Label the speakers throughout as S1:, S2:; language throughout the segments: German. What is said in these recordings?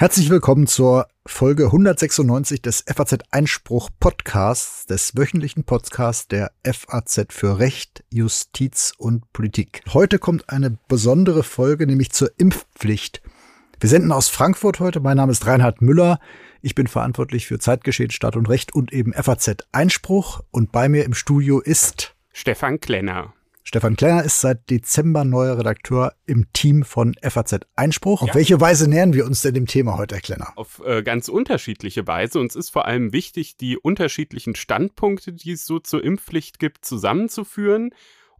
S1: Herzlich willkommen zur Folge 196 des FAZ Einspruch Podcasts, des wöchentlichen Podcasts der FAZ für Recht, Justiz und Politik. Heute kommt eine besondere Folge, nämlich zur Impfpflicht. Wir senden aus Frankfurt heute. Mein Name ist Reinhard Müller. Ich bin verantwortlich für Zeitgeschehen, Staat und Recht und eben FAZ Einspruch. Und bei mir im Studio ist
S2: Stefan Klenner.
S1: Stefan Klenner ist seit Dezember neuer Redakteur im Team von FAZ Einspruch. Auf welche Weise nähern wir uns denn dem Thema heute, Herr Klenner?
S2: Auf äh, ganz unterschiedliche Weise. Uns ist vor allem wichtig, die unterschiedlichen Standpunkte, die es so zur Impfpflicht gibt, zusammenzuführen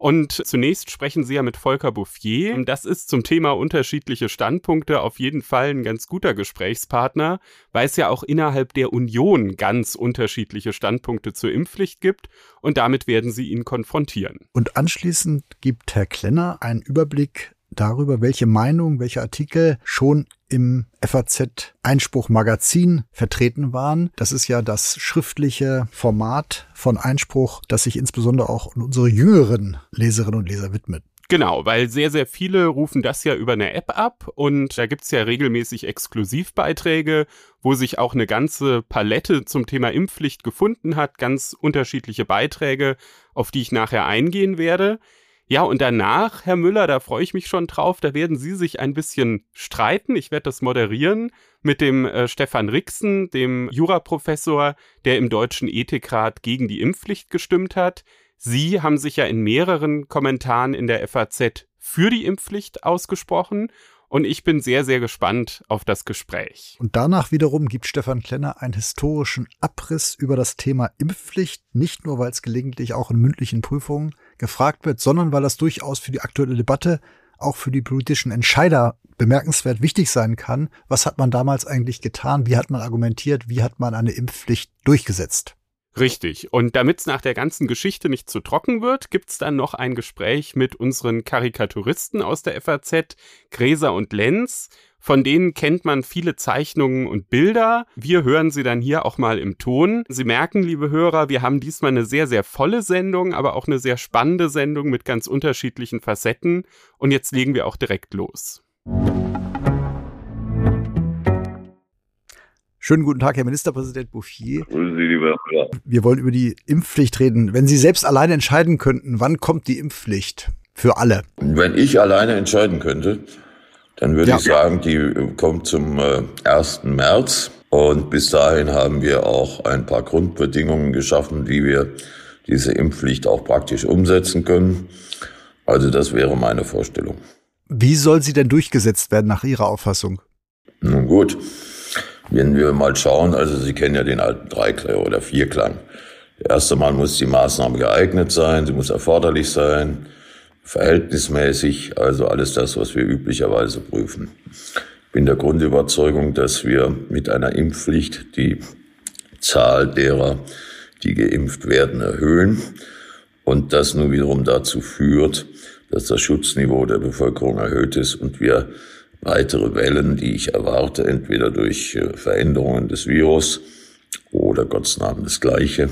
S2: und zunächst sprechen Sie ja mit Volker Bouffier. Das ist zum Thema unterschiedliche Standpunkte auf jeden Fall ein ganz guter Gesprächspartner, weil es ja auch innerhalb der Union ganz unterschiedliche Standpunkte zur Impfpflicht gibt und damit werden Sie ihn konfrontieren.
S1: Und anschließend gibt Herr Klenner einen Überblick darüber, welche Meinungen, welche Artikel schon im FAZ Einspruch Magazin vertreten waren. Das ist ja das schriftliche Format von Einspruch, das sich insbesondere auch unsere jüngeren Leserinnen und Leser widmet.
S2: Genau, weil sehr, sehr viele rufen das ja über eine App ab und da gibt's ja regelmäßig Exklusivbeiträge, wo sich auch eine ganze Palette zum Thema Impfpflicht gefunden hat, ganz unterschiedliche Beiträge, auf die ich nachher eingehen werde. Ja, und danach, Herr Müller, da freue ich mich schon drauf, da werden Sie sich ein bisschen streiten. Ich werde das moderieren mit dem äh, Stefan Rixen, dem Juraprofessor, der im Deutschen Ethikrat gegen die Impfpflicht gestimmt hat. Sie haben sich ja in mehreren Kommentaren in der FAZ für die Impfpflicht ausgesprochen und ich bin sehr, sehr gespannt auf das Gespräch.
S1: Und danach wiederum gibt Stefan Klenner einen historischen Abriss über das Thema Impfpflicht, nicht nur weil es gelegentlich auch in mündlichen Prüfungen gefragt wird, sondern weil das durchaus für die aktuelle Debatte, auch für die politischen Entscheider bemerkenswert wichtig sein kann. Was hat man damals eigentlich getan? Wie hat man argumentiert? Wie hat man eine Impfpflicht durchgesetzt?
S2: Richtig. Und damit es nach der ganzen Geschichte nicht zu trocken wird, gibt's dann noch ein Gespräch mit unseren Karikaturisten aus der FAZ, Gräser und Lenz. Von denen kennt man viele Zeichnungen und Bilder. Wir hören sie dann hier auch mal im Ton. Sie merken, liebe Hörer, wir haben diesmal eine sehr, sehr volle Sendung, aber auch eine sehr spannende Sendung mit ganz unterschiedlichen Facetten. Und jetzt legen wir auch direkt los.
S1: Schönen guten Tag, Herr Ministerpräsident Bouffier.
S3: Grüße Sie, lieber Herr.
S1: Wir wollen über die Impfpflicht reden. Wenn Sie selbst alleine entscheiden könnten, wann kommt die Impfpflicht für alle?
S3: Wenn ich alleine entscheiden könnte, dann würde ja. ich sagen, die kommt zum äh, 1. März. Und bis dahin haben wir auch ein paar Grundbedingungen geschaffen, wie wir diese Impfpflicht auch praktisch umsetzen können. Also das wäre meine Vorstellung.
S1: Wie soll sie denn durchgesetzt werden nach Ihrer Auffassung?
S3: Nun gut, wenn wir mal schauen, also Sie kennen ja den alten Dreiklang oder Vierklang. Erst einmal muss die Maßnahme geeignet sein, sie muss erforderlich sein, verhältnismäßig, also alles das, was wir üblicherweise prüfen. Ich bin der Grundüberzeugung, dass wir mit einer Impfpflicht die Zahl derer, die geimpft werden, erhöhen und das nun wiederum dazu führt, dass das Schutzniveau der Bevölkerung erhöht ist und wir weitere Wellen, die ich erwarte, entweder durch äh, Veränderungen des Virus oder Gottes Namen das Gleiche,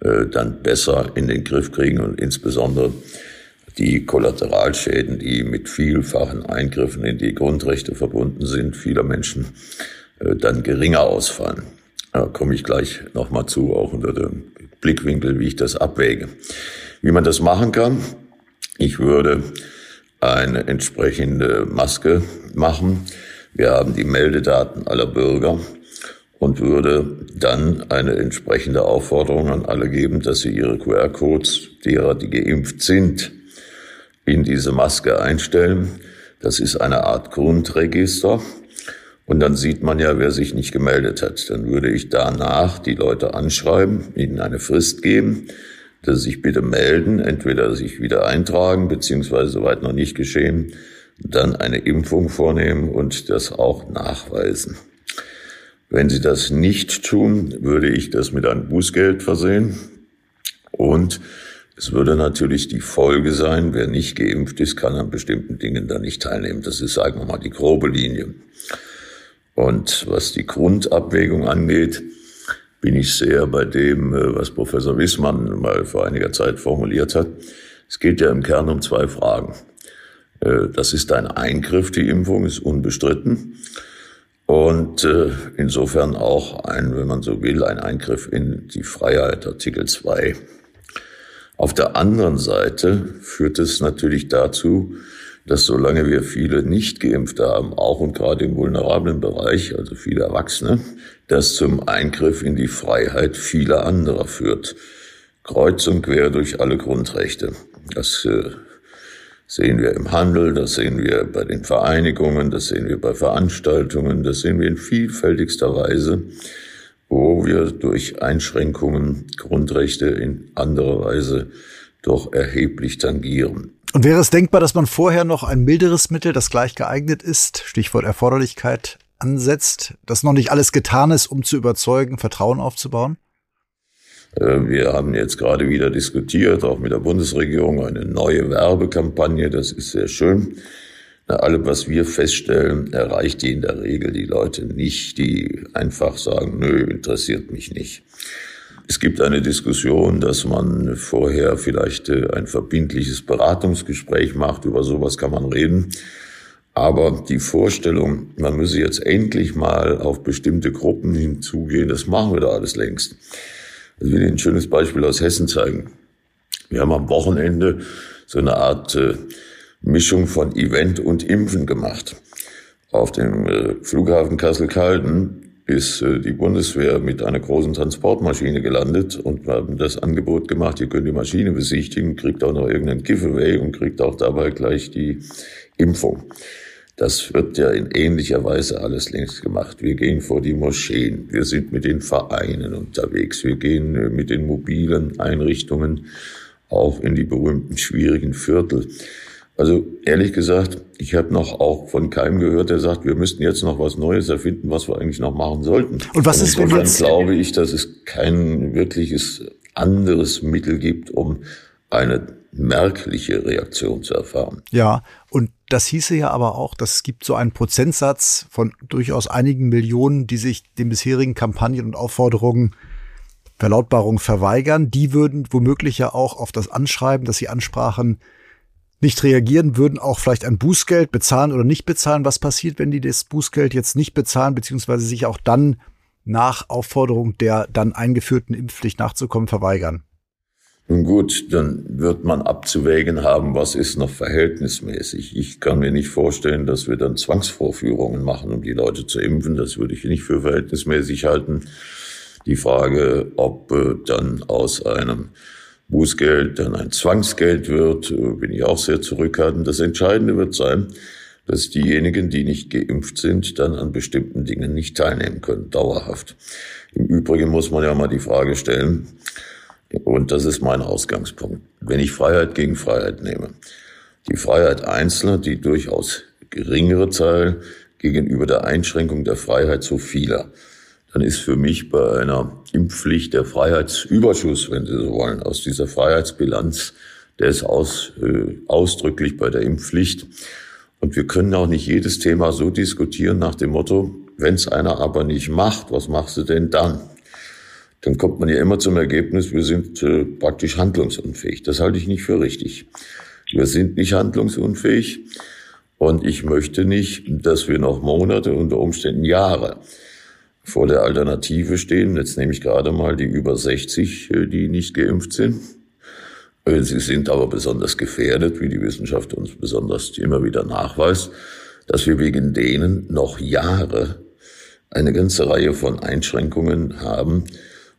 S3: äh, dann besser in den Griff kriegen und insbesondere die Kollateralschäden, die mit vielfachen Eingriffen in die Grundrechte verbunden sind, vieler Menschen, äh, dann geringer ausfallen. Da komme ich gleich nochmal zu, auch unter dem Blickwinkel, wie ich das abwäge. Wie man das machen kann, ich würde eine entsprechende Maske machen. Wir haben die Meldedaten aller Bürger und würde dann eine entsprechende Aufforderung an alle geben, dass sie ihre QR-Codes derer, die geimpft sind, in diese Maske einstellen. Das ist eine Art Grundregister. Und dann sieht man ja, wer sich nicht gemeldet hat. Dann würde ich danach die Leute anschreiben, ihnen eine Frist geben dass sie sich bitte melden, entweder sich wieder eintragen, beziehungsweise soweit noch nicht geschehen, dann eine Impfung vornehmen und das auch nachweisen. Wenn sie das nicht tun, würde ich das mit einem Bußgeld versehen und es würde natürlich die Folge sein, wer nicht geimpft ist, kann an bestimmten Dingen dann nicht teilnehmen. Das ist, sagen wir mal, die grobe Linie. Und was die Grundabwägung angeht, bin ich sehr bei dem, äh, was Professor Wissmann mal vor einiger Zeit formuliert hat. Es geht ja im Kern um zwei Fragen. Äh, das ist ein Eingriff, die Impfung ist unbestritten. Und äh, insofern auch ein, wenn man so will, ein Eingriff in die Freiheit, Artikel 2. Auf der anderen Seite führt es natürlich dazu, dass solange wir viele nicht geimpfte haben, auch und gerade im vulnerablen Bereich, also viele Erwachsene, das zum Eingriff in die Freiheit vieler anderer führt. Kreuz und quer durch alle Grundrechte. Das äh, sehen wir im Handel, das sehen wir bei den Vereinigungen, das sehen wir bei Veranstaltungen, das sehen wir in vielfältigster Weise, wo wir durch Einschränkungen Grundrechte in anderer Weise doch erheblich tangieren.
S1: Und wäre es denkbar, dass man vorher noch ein milderes Mittel, das gleich geeignet ist, Stichwort Erforderlichkeit, ansetzt, dass noch nicht alles getan ist, um zu überzeugen, Vertrauen aufzubauen?
S3: Äh, wir haben jetzt gerade wieder diskutiert, auch mit der Bundesregierung, eine neue Werbekampagne. Das ist sehr schön. Alle, was wir feststellen, erreicht die in der Regel die Leute nicht, die einfach sagen, nö, interessiert mich nicht. Es gibt eine Diskussion, dass man vorher vielleicht äh, ein verbindliches Beratungsgespräch macht. Über sowas kann man reden. Aber die Vorstellung, man müsse jetzt endlich mal auf bestimmte Gruppen hinzugehen, das machen wir da alles längst. Ich will Ihnen ein schönes Beispiel aus Hessen zeigen. Wir haben am Wochenende so eine Art äh, Mischung von Event und Impfen gemacht. Auf dem äh, Flughafen Kassel-Calden ist äh, die Bundeswehr mit einer großen Transportmaschine gelandet und wir haben das Angebot gemacht, ihr könnt die Maschine besichtigen, kriegt auch noch irgendeinen Giveaway und kriegt auch dabei gleich die Impfung. Das wird ja in ähnlicher Weise alles längst gemacht. Wir gehen vor die Moscheen, wir sind mit den Vereinen unterwegs, wir gehen äh, mit den mobilen Einrichtungen auch in die berühmten schwierigen Viertel. Also ehrlich gesagt, ich habe noch auch von keinem gehört, der sagt, wir müssten jetzt noch was Neues erfinden, was wir eigentlich noch machen sollten.
S1: Und was ist, wenn jetzt
S3: glaube ich, dass es kein wirkliches anderes Mittel gibt, um eine merkliche Reaktion zu erfahren.
S1: Ja, und das hieße ja aber auch, dass es gibt so einen Prozentsatz von durchaus einigen Millionen, die sich den bisherigen Kampagnen und Aufforderungen Verlautbarungen verweigern. Die würden womöglich ja auch auf das Anschreiben, das sie ansprachen, nicht reagieren, würden auch vielleicht ein Bußgeld bezahlen oder nicht bezahlen. Was passiert, wenn die das Bußgeld jetzt nicht bezahlen, beziehungsweise sich auch dann nach Aufforderung der dann eingeführten Impfpflicht nachzukommen verweigern?
S3: Nun gut, dann wird man abzuwägen haben, was ist noch verhältnismäßig. Ich kann mir nicht vorstellen, dass wir dann Zwangsvorführungen machen, um die Leute zu impfen. Das würde ich nicht für verhältnismäßig halten. Die Frage, ob äh, dann aus einem Bußgeld dann ein Zwangsgeld wird, äh, bin ich auch sehr zurückhaltend. Das Entscheidende wird sein, dass diejenigen, die nicht geimpft sind, dann an bestimmten Dingen nicht teilnehmen können, dauerhaft. Im Übrigen muss man ja mal die Frage stellen, und das ist mein Ausgangspunkt. Wenn ich Freiheit gegen Freiheit nehme, die Freiheit Einzelner, die durchaus geringere Zahl gegenüber der Einschränkung der Freiheit so vieler, dann ist für mich bei einer Impfpflicht der Freiheitsüberschuss, wenn Sie so wollen, aus dieser Freiheitsbilanz, der ist aus, äh, ausdrücklich bei der Impfpflicht. Und wir können auch nicht jedes Thema so diskutieren nach dem Motto, wenn es einer aber nicht macht, was machst du denn dann? dann kommt man ja immer zum Ergebnis, wir sind äh, praktisch handlungsunfähig. Das halte ich nicht für richtig. Wir sind nicht handlungsunfähig und ich möchte nicht, dass wir noch Monate, unter Umständen Jahre vor der Alternative stehen. Jetzt nehme ich gerade mal die über 60, äh, die nicht geimpft sind. Äh, sie sind aber besonders gefährdet, wie die Wissenschaft uns besonders immer wieder nachweist, dass wir wegen denen noch Jahre eine ganze Reihe von Einschränkungen haben,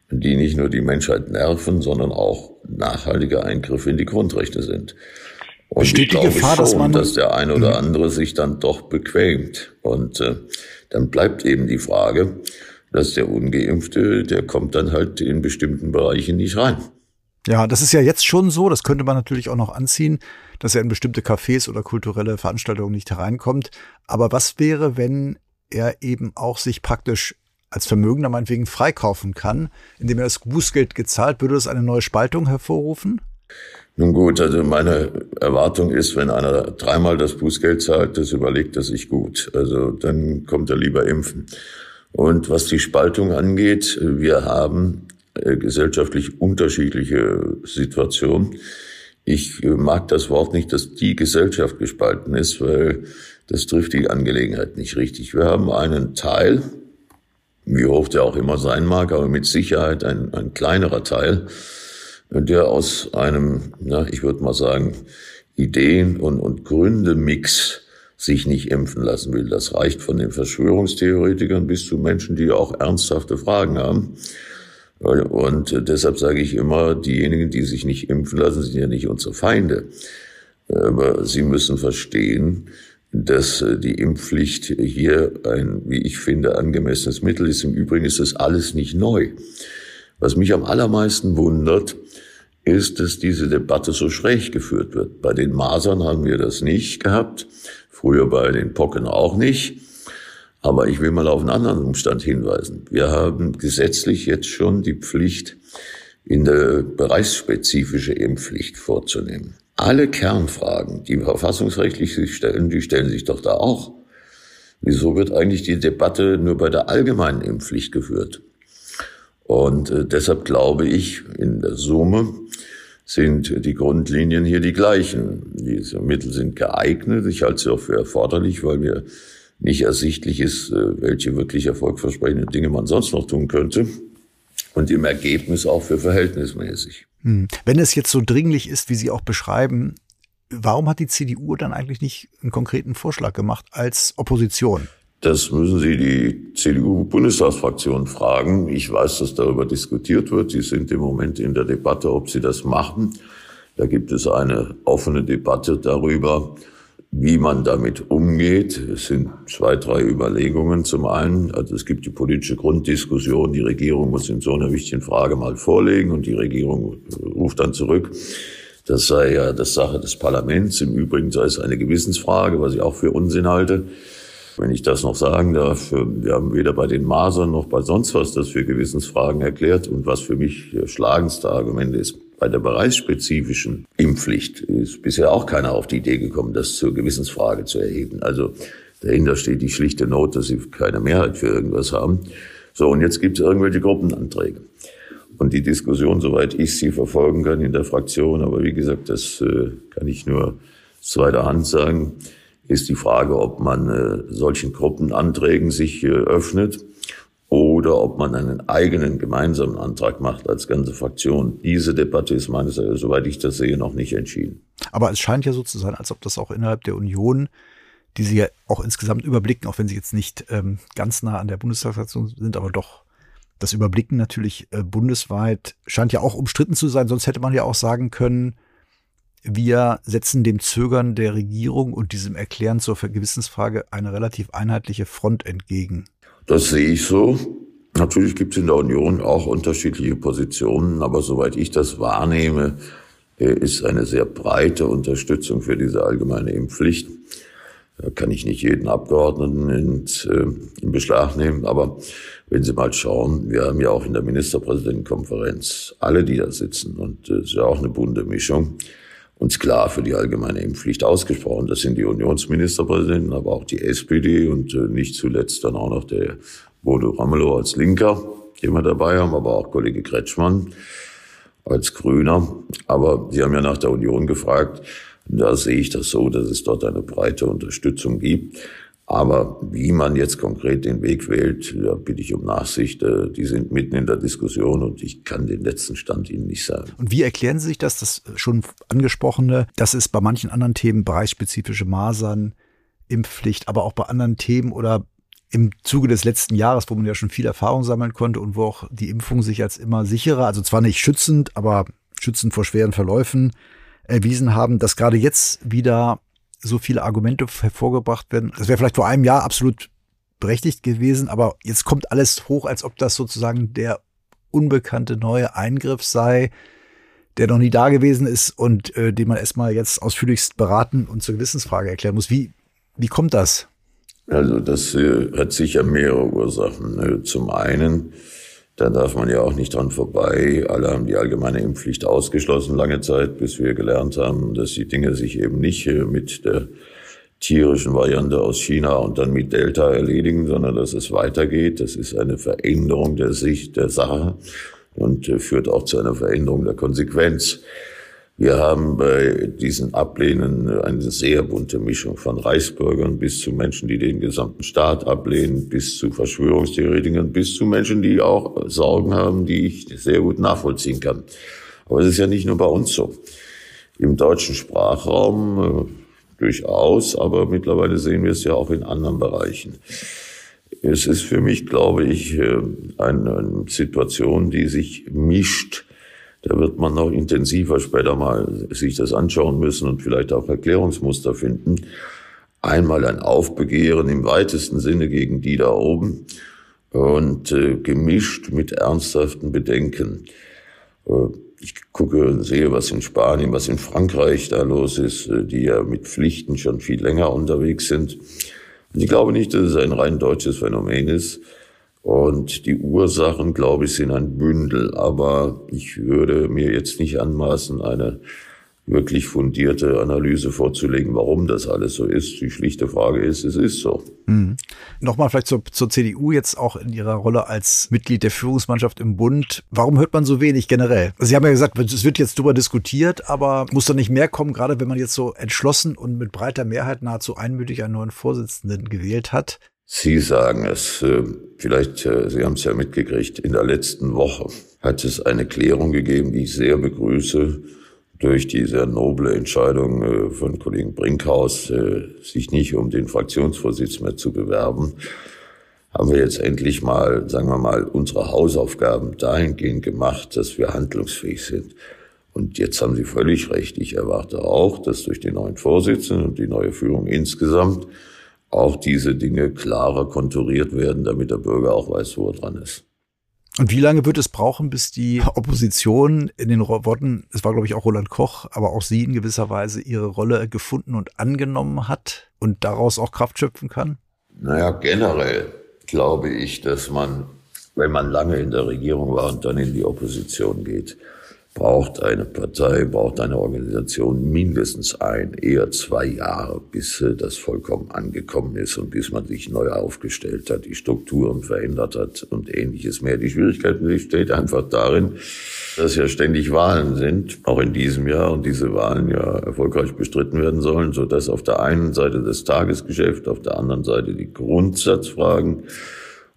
S3: die nicht nur die Menschheit nerven, sondern auch nachhaltige Eingriffe in die Grundrechte sind. Und Besteht ich glaube Gefahr, schon, dass, man dass der eine oder mhm. andere sich dann doch bequemt. Und äh, dann bleibt eben die Frage, dass der Ungeimpfte, der kommt dann halt in bestimmten Bereichen nicht rein.
S1: Ja, das ist ja jetzt schon so, das könnte man natürlich auch noch anziehen, dass er in bestimmte Cafés oder kulturelle Veranstaltungen nicht hereinkommt. Aber was wäre, wenn er eben auch sich praktisch als Vermögender meinetwegen freikaufen kann, indem er das Bußgeld gezahlt, würde das eine neue Spaltung hervorrufen?
S3: Nun gut, also meine Erwartung ist, wenn einer dreimal das Bußgeld zahlt, das überlegt er sich gut. Also dann kommt er lieber impfen. Und was die Spaltung angeht, wir haben äh, gesellschaftlich unterschiedliche Situationen. Ich mag das Wort nicht, dass die Gesellschaft gespalten ist, weil das trifft die Angelegenheit nicht richtig. Wir haben einen Teil, wie hoch der auch immer sein mag, aber mit Sicherheit ein, ein kleinerer Teil, der aus einem, na, ich würde mal sagen, Ideen- und, und Gründe-Mix sich nicht impfen lassen will. Das reicht von den Verschwörungstheoretikern bis zu Menschen, die auch ernsthafte Fragen haben. Und deshalb sage ich immer, diejenigen, die sich nicht impfen lassen, sind ja nicht unsere Feinde. Aber sie müssen verstehen, dass die Impfpflicht hier ein, wie ich finde, angemessenes Mittel ist. Im Übrigen ist das alles nicht neu. Was mich am allermeisten wundert, ist, dass diese Debatte so schräg geführt wird. Bei den Masern haben wir das nicht gehabt, früher bei den Pocken auch nicht. Aber ich will mal auf einen anderen Umstand hinweisen. Wir haben gesetzlich jetzt schon die Pflicht, in der bereichsspezifische Impfpflicht vorzunehmen. Alle Kernfragen, die verfassungsrechtlich sich stellen, die stellen sich doch da auch. Wieso wird eigentlich die Debatte nur bei der allgemeinen Impfpflicht geführt? Und äh, deshalb glaube ich, in der Summe sind die Grundlinien hier die gleichen. Diese Mittel sind geeignet. Ich halte sie auch für erforderlich, weil mir nicht ersichtlich ist, äh, welche wirklich erfolgversprechenden Dinge man sonst noch tun könnte. Und im Ergebnis auch für verhältnismäßig.
S1: Hm. Wenn es jetzt so dringlich ist, wie Sie auch beschreiben, warum hat die CDU dann eigentlich nicht einen konkreten Vorschlag gemacht als Opposition?
S3: Das müssen Sie die CDU-Bundestagsfraktion fragen. Ich weiß, dass darüber diskutiert wird. Sie sind im Moment in der Debatte, ob Sie das machen. Da gibt es eine offene Debatte darüber, wie man damit umgeht. Es sind zwei, drei Überlegungen. Zum einen, also es gibt die politische Grunddiskussion. Die Regierung muss in so einer wichtigen Frage mal vorlegen und die Regierung ruft dann zurück. Das sei ja das Sache des Parlaments. Im Übrigen sei es eine Gewissensfrage, was ich auch für Unsinn halte wenn ich das noch sagen darf, wir haben weder bei den Masern noch bei sonst was das für Gewissensfragen erklärt. Und was für mich schlagendste Argument ist, bei der bereichsspezifischen Impfpflicht ist bisher auch keiner auf die Idee gekommen, das zur Gewissensfrage zu erheben. Also dahinter steht die schlichte Not, dass sie keine Mehrheit für irgendwas haben. So, und jetzt gibt es irgendwelche Gruppenanträge. Und die Diskussion, soweit ich sie verfolgen kann in der Fraktion, aber wie gesagt, das äh, kann ich nur zweiter Hand sagen, ist die Frage, ob man äh, solchen Gruppenanträgen sich äh, öffnet oder ob man einen eigenen gemeinsamen Antrag macht als ganze Fraktion. Diese Debatte ist meines Erachtens, soweit ich das sehe, noch nicht entschieden.
S1: Aber es scheint ja so zu sein, als ob das auch innerhalb der Union, die sie ja auch insgesamt überblicken, auch wenn sie jetzt nicht ähm, ganz nah an der Bundestagsfraktion sind, aber doch das Überblicken natürlich äh, bundesweit scheint ja auch umstritten zu sein. Sonst hätte man ja auch sagen können, wir setzen dem Zögern der Regierung und diesem Erklären zur Gewissensfrage eine relativ einheitliche Front entgegen.
S3: Das sehe ich so. Natürlich gibt es in der Union auch unterschiedliche Positionen, aber soweit ich das wahrnehme, äh, ist eine sehr breite Unterstützung für diese allgemeine Impfpflicht. Da kann ich nicht jeden Abgeordneten äh, in Beschlag nehmen, aber wenn Sie mal schauen, wir haben ja auch in der Ministerpräsidentenkonferenz alle, die da sitzen, und es äh, ist ja auch eine bunte Mischung, uns klar für die allgemeine Impfpflicht ausgesprochen. Das sind die Unionsministerpräsidenten, aber auch die SPD und äh, nicht zuletzt dann auch noch der Bodo Ramelow als Linker, den wir dabei haben, aber auch Kollege Kretschmann als Grüner. Aber Sie haben ja nach der Union gefragt. Da sehe ich das so, dass es dort eine breite Unterstützung gibt. Aber wie man jetzt konkret den Weg wählt, da bitte ich um Nachsicht. Äh, die sind mitten in der Diskussion und ich kann den letzten Stand Ihnen nicht sagen.
S1: Und wie erklären Sie sich das, das schon angesprochene, dass es bei manchen anderen Themen bereichsspezifische Masern, Impfpflicht, aber auch bei anderen Themen oder im Zuge des letzten Jahres, wo man ja schon viel Erfahrung sammeln konnte und wo auch die Impfung sich als immer sicherer, also zwar nicht schützend, aber schützend vor schweren Verläufen erwiesen haben, dass gerade jetzt wieder so viele Argumente hervorgebracht werden. Das wäre vielleicht vor einem Jahr absolut berechtigt gewesen, aber jetzt kommt alles hoch, als ob das sozusagen der unbekannte neue Eingriff sei, der noch nie da gewesen ist und äh, den man erstmal jetzt ausführlichst beraten und zur Gewissensfrage erklären muss. Wie, wie kommt das?
S3: Also das äh, hat sicher mehrere Ursachen. Äh, zum einen da darf man ja auch nicht dran vorbei. Alle haben die allgemeine Impfpflicht ausgeschlossen lange Zeit, bis wir gelernt haben, dass die Dinge sich eben nicht äh, mit der tierischen Variante aus China und dann mit Delta erledigen, sondern dass es weitergeht. Das ist eine Veränderung der Sicht der Sache und äh, führt auch zu einer Veränderung der Konsequenz. Wir haben bei diesen Ablehnen eine sehr bunte Mischung von Reichsbürgern bis zu Menschen, die den gesamten Staat ablehnen, bis zu Verschwörungstheoretikern, bis zu Menschen, die auch Sorgen haben, die ich sehr gut nachvollziehen kann. Aber es ist ja nicht nur bei uns so. Im deutschen Sprachraum äh, durchaus, aber mittlerweile sehen wir es ja auch in anderen Bereichen. Es ist für mich, glaube ich, äh, eine Situation, die sich mischt da wird man noch intensiver später mal sich das anschauen müssen und vielleicht auch Erklärungsmuster finden. Einmal ein Aufbegehren im weitesten Sinne gegen die da oben und äh, gemischt mit ernsthaften Bedenken. Äh, ich gucke und sehe, was in Spanien, was in Frankreich da los ist, äh, die ja mit Pflichten schon viel länger unterwegs sind. Und ich glaube nicht, dass es ein rein deutsches Phänomen ist. Und die Ursachen, glaube ich, sind ein Bündel. Aber ich würde mir jetzt nicht anmaßen, eine wirklich fundierte Analyse vorzulegen, warum das alles so ist. Die schlichte Frage ist, es ist so.
S1: Mhm. Nochmal vielleicht zur, zur CDU jetzt auch in Ihrer Rolle als Mitglied der Führungsmannschaft im Bund. Warum hört man so wenig generell? Sie haben ja gesagt, es wird jetzt darüber diskutiert, aber muss da nicht mehr kommen, gerade wenn man jetzt so entschlossen und mit breiter Mehrheit nahezu einmütig einen neuen Vorsitzenden gewählt hat?
S3: Sie sagen es, äh, vielleicht, äh, Sie haben es ja mitgekriegt, in der letzten Woche hat es eine Klärung gegeben, die ich sehr begrüße, durch die sehr noble Entscheidung äh, von Kollegen Brinkhaus, sich nicht um den Fraktionsvorsitz mehr zu bewerben, haben wir jetzt endlich mal, sagen wir mal, unsere Hausaufgaben dahingehend gemacht, dass wir handlungsfähig sind. Und jetzt haben Sie völlig recht. Ich erwarte auch, dass durch den neuen Vorsitzenden und die neue Führung insgesamt auch diese Dinge klarer konturiert werden, damit der Bürger auch weiß, wo er dran ist.
S1: Und wie lange wird es brauchen, bis die Opposition in den Worten, es war glaube ich auch Roland Koch, aber auch Sie in gewisser Weise ihre Rolle gefunden und angenommen hat und daraus auch Kraft schöpfen kann?
S3: Naja, generell glaube ich, dass man, wenn man lange in der Regierung war und dann in die Opposition geht, braucht eine Partei, braucht eine Organisation mindestens ein, eher zwei Jahre, bis äh, das vollkommen angekommen ist und bis man sich neu aufgestellt hat, die Strukturen verändert hat und ähnliches mehr. Die Schwierigkeit besteht einfach darin, dass ja ständig Wahlen sind, auch in diesem Jahr, und diese Wahlen ja erfolgreich bestritten werden sollen, so dass auf der einen Seite das Tagesgeschäft, auf der anderen Seite die Grundsatzfragen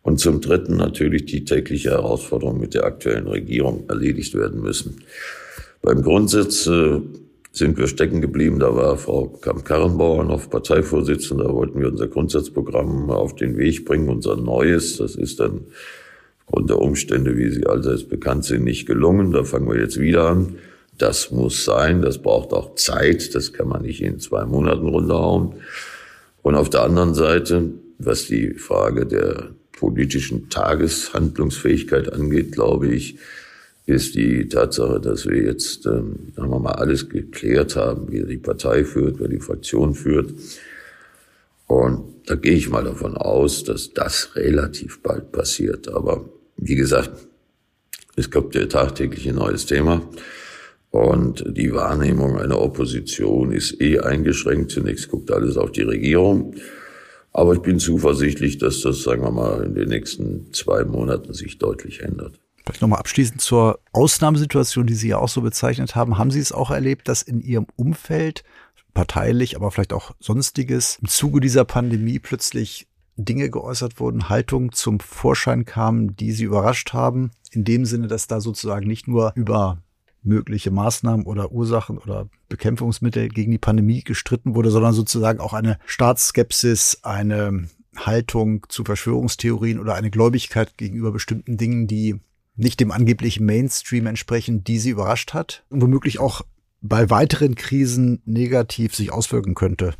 S3: und zum Dritten natürlich die tägliche Herausforderung mit der aktuellen Regierung erledigt werden müssen. Beim Grundsatz äh, sind wir stecken geblieben. Da war Frau Kamm-Karrenbauer noch Parteivorsitzende. Da wollten wir unser Grundsatzprogramm auf den Weg bringen, unser neues. Das ist dann aufgrund der Umstände, wie sie allseits bekannt sind, nicht gelungen. Da fangen wir jetzt wieder an. Das muss sein. Das braucht auch Zeit. Das kann man nicht in zwei Monaten runterhauen. Und auf der anderen Seite, was die Frage der politischen Tageshandlungsfähigkeit angeht, glaube ich, ist die Tatsache, dass wir jetzt, ähm, sagen wir mal, alles geklärt haben, wie die Partei führt, wer die Fraktion führt. Und da gehe ich mal davon aus, dass das relativ bald passiert. Aber wie gesagt, es kommt ja tagtäglich ein neues Thema. Und die Wahrnehmung einer Opposition ist eh eingeschränkt. Zunächst guckt alles auf die Regierung. Aber ich bin zuversichtlich, dass das, sagen wir mal, in den nächsten zwei Monaten sich deutlich ändert.
S1: Vielleicht nochmal abschließend zur Ausnahmesituation, die Sie ja auch so bezeichnet haben. Haben Sie es auch erlebt, dass in Ihrem Umfeld, parteilich, aber vielleicht auch sonstiges, im Zuge dieser Pandemie plötzlich Dinge geäußert wurden, Haltungen zum Vorschein kamen, die Sie überrascht haben? In dem Sinne, dass da sozusagen nicht nur über mögliche Maßnahmen oder Ursachen oder Bekämpfungsmittel gegen die Pandemie gestritten wurde, sondern sozusagen auch eine Staatsskepsis, eine Haltung zu Verschwörungstheorien oder eine Gläubigkeit gegenüber bestimmten Dingen, die nicht dem angeblichen Mainstream entsprechen, die sie überrascht hat und womöglich auch bei weiteren Krisen negativ sich auswirken könnte.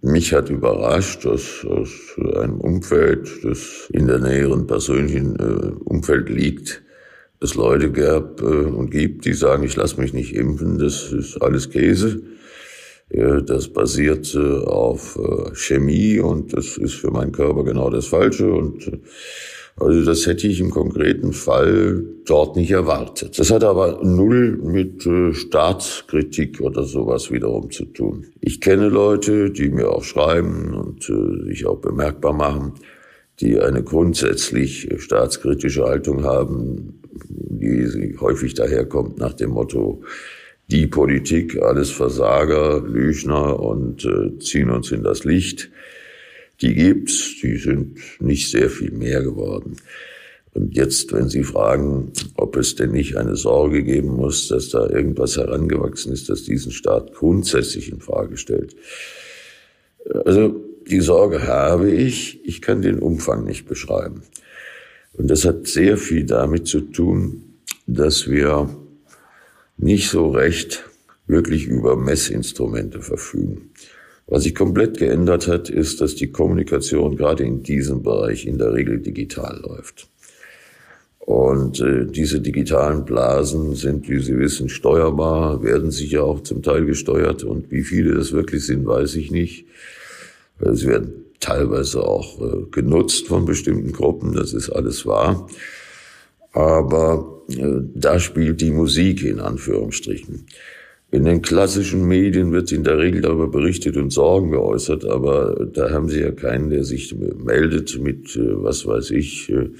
S3: Mich hat überrascht, dass aus einem Umfeld, das in der näheren persönlichen äh, Umfeld liegt, es Leute gab äh, und gibt, die sagen, ich lasse mich nicht impfen, das ist alles Käse. Das basiert äh, auf äh, Chemie und das ist für meinen Körper genau das Falsche. Und also das hätte ich im konkreten Fall dort nicht erwartet. Das hat aber null mit Staatskritik oder sowas wiederum zu tun. Ich kenne Leute, die mir auch schreiben und sich auch bemerkbar machen, die eine grundsätzlich staatskritische Haltung haben, die häufig daherkommt nach dem Motto, die Politik, alles Versager, Lüchner und äh, ziehen uns in das Licht. Die gibt's, die sind nicht sehr viel mehr geworden. Und jetzt, wenn Sie fragen, ob es denn nicht eine Sorge geben muss, dass da irgendwas herangewachsen ist, das diesen Staat grundsätzlich in Frage stellt. Also die Sorge habe ich, ich kann den Umfang nicht beschreiben. Und das hat sehr viel damit zu tun, dass wir nicht so recht wirklich über Messinstrumente verfügen. Was sich komplett geändert hat, ist, dass die Kommunikation gerade in diesem Bereich in der Regel digital läuft. Und äh, diese digitalen Blasen sind, wie Sie wissen, steuerbar, werden sicher auch zum Teil gesteuert. Und wie viele das wirklich sind, weiß ich nicht. Äh, sie werden teilweise auch äh, genutzt von bestimmten Gruppen, das ist alles wahr. Aber äh, da spielt die Musik in Anführungsstrichen. In den klassischen Medien wird in der Regel darüber berichtet und Sorgen geäußert, aber da haben Sie ja keinen, der sich meldet mit, äh, was weiß ich, äh,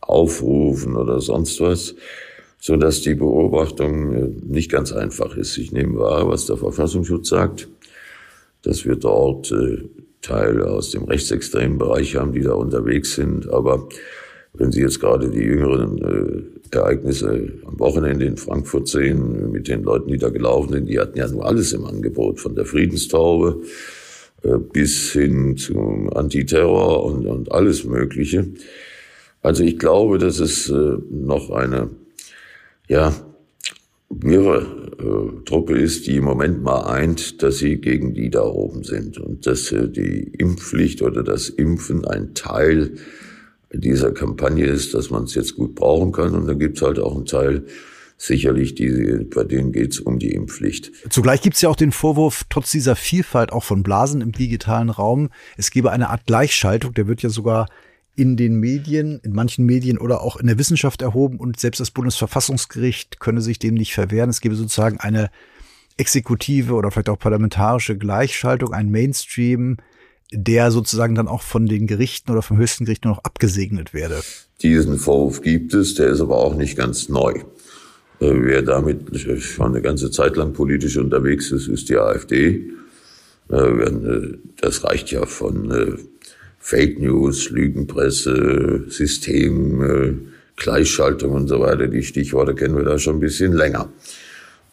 S3: Aufrufen oder sonst was, so dass die Beobachtung nicht ganz einfach ist. Ich nehme wahr, was der Verfassungsschutz sagt, dass wir dort Teile aus dem rechtsextremen Bereich haben, die da unterwegs sind, aber wenn Sie jetzt gerade die jüngeren äh, Ereignisse am Wochenende in Frankfurt sehen, mit den Leuten, die da gelaufen sind, die hatten ja nur alles im Angebot, von der Friedenstaube äh, bis hin zum Antiterror und, und alles Mögliche. Also ich glaube, dass es äh, noch eine, ja, wirre äh, Truppe ist, die im Moment mal eint, dass sie gegen die da oben sind und dass äh, die Impfpflicht oder das Impfen ein Teil dieser Kampagne ist, dass man es jetzt gut brauchen kann. Und dann gibt es halt auch einen Teil, sicherlich, die, bei denen geht es um die Impfpflicht.
S1: Zugleich gibt es ja auch den Vorwurf, trotz dieser Vielfalt auch von Blasen im digitalen Raum, es gebe eine Art Gleichschaltung, der wird ja sogar in den Medien, in manchen Medien oder auch in der Wissenschaft erhoben und selbst das Bundesverfassungsgericht könne sich dem nicht verwehren. Es gebe sozusagen eine exekutive oder vielleicht auch parlamentarische Gleichschaltung, ein Mainstream, der sozusagen dann auch von den Gerichten oder vom höchsten Gericht nur noch abgesegnet werde.
S3: Diesen Vorwurf gibt es, der ist aber auch nicht ganz neu. Äh, wer damit schon eine ganze Zeit lang politisch unterwegs ist, ist die AfD. Äh, äh, das reicht ja von Fake News, Lügenpresse, System, Gleichschaltung und so weiter. Die Stichworte kennen wir da schon ein bisschen länger.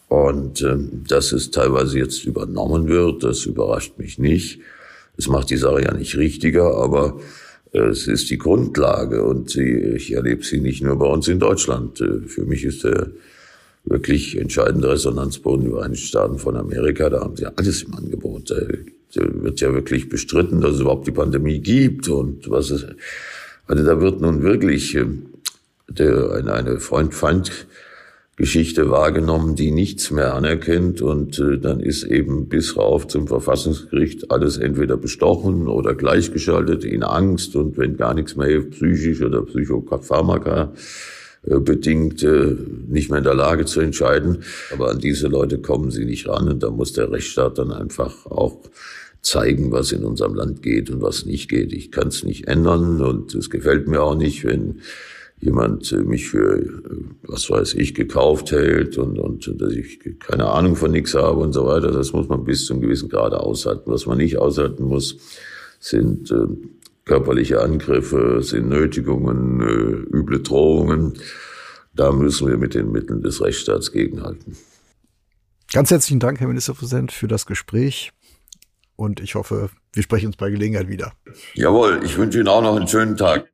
S3: Und dass es teilweise jetzt übernommen wird, das überrascht mich nicht. Es macht die Sache ja nicht richtiger, aber äh, es ist die Grundlage und sie, ich erlebe sie nicht nur bei uns in Deutschland. Äh, für mich ist der wirklich entscheidende Resonanzboden die Vereinigten Staaten von Amerika. Da haben sie alles im Angebot. Wird ja wirklich bestritten, dass es überhaupt die Pandemie gibt und was es, also da wird nun wirklich äh, der, eine, eine Freund-Feind- Geschichte wahrgenommen, die nichts mehr anerkennt und äh, dann ist eben bis rauf zum Verfassungsgericht alles entweder bestochen oder gleichgeschaltet in Angst und wenn gar nichts mehr psychisch oder Psychopharmaka bedingt äh, nicht mehr in der Lage zu entscheiden. Aber an diese Leute kommen sie nicht ran und da muss der Rechtsstaat dann einfach auch zeigen, was in unserem Land geht und was nicht geht. Ich kann es nicht ändern und es gefällt mir auch nicht, wenn jemand äh, mich für, äh, was weiß ich, gekauft hält und, und dass ich keine Ahnung von nichts habe und so weiter. Das muss man bis zum gewissen Grade aushalten. Was man nicht aushalten muss, sind äh, körperliche Angriffe, sind Nötigungen, äh, üble Drohungen. Da müssen wir mit den Mitteln des Rechtsstaats gegenhalten.
S1: Ganz herzlichen Dank, Herr Ministerpräsident, für das Gespräch. Und ich hoffe, wir sprechen uns bei Gelegenheit wieder.
S3: Jawohl, ich wünsche Ihnen auch noch einen schönen Tag.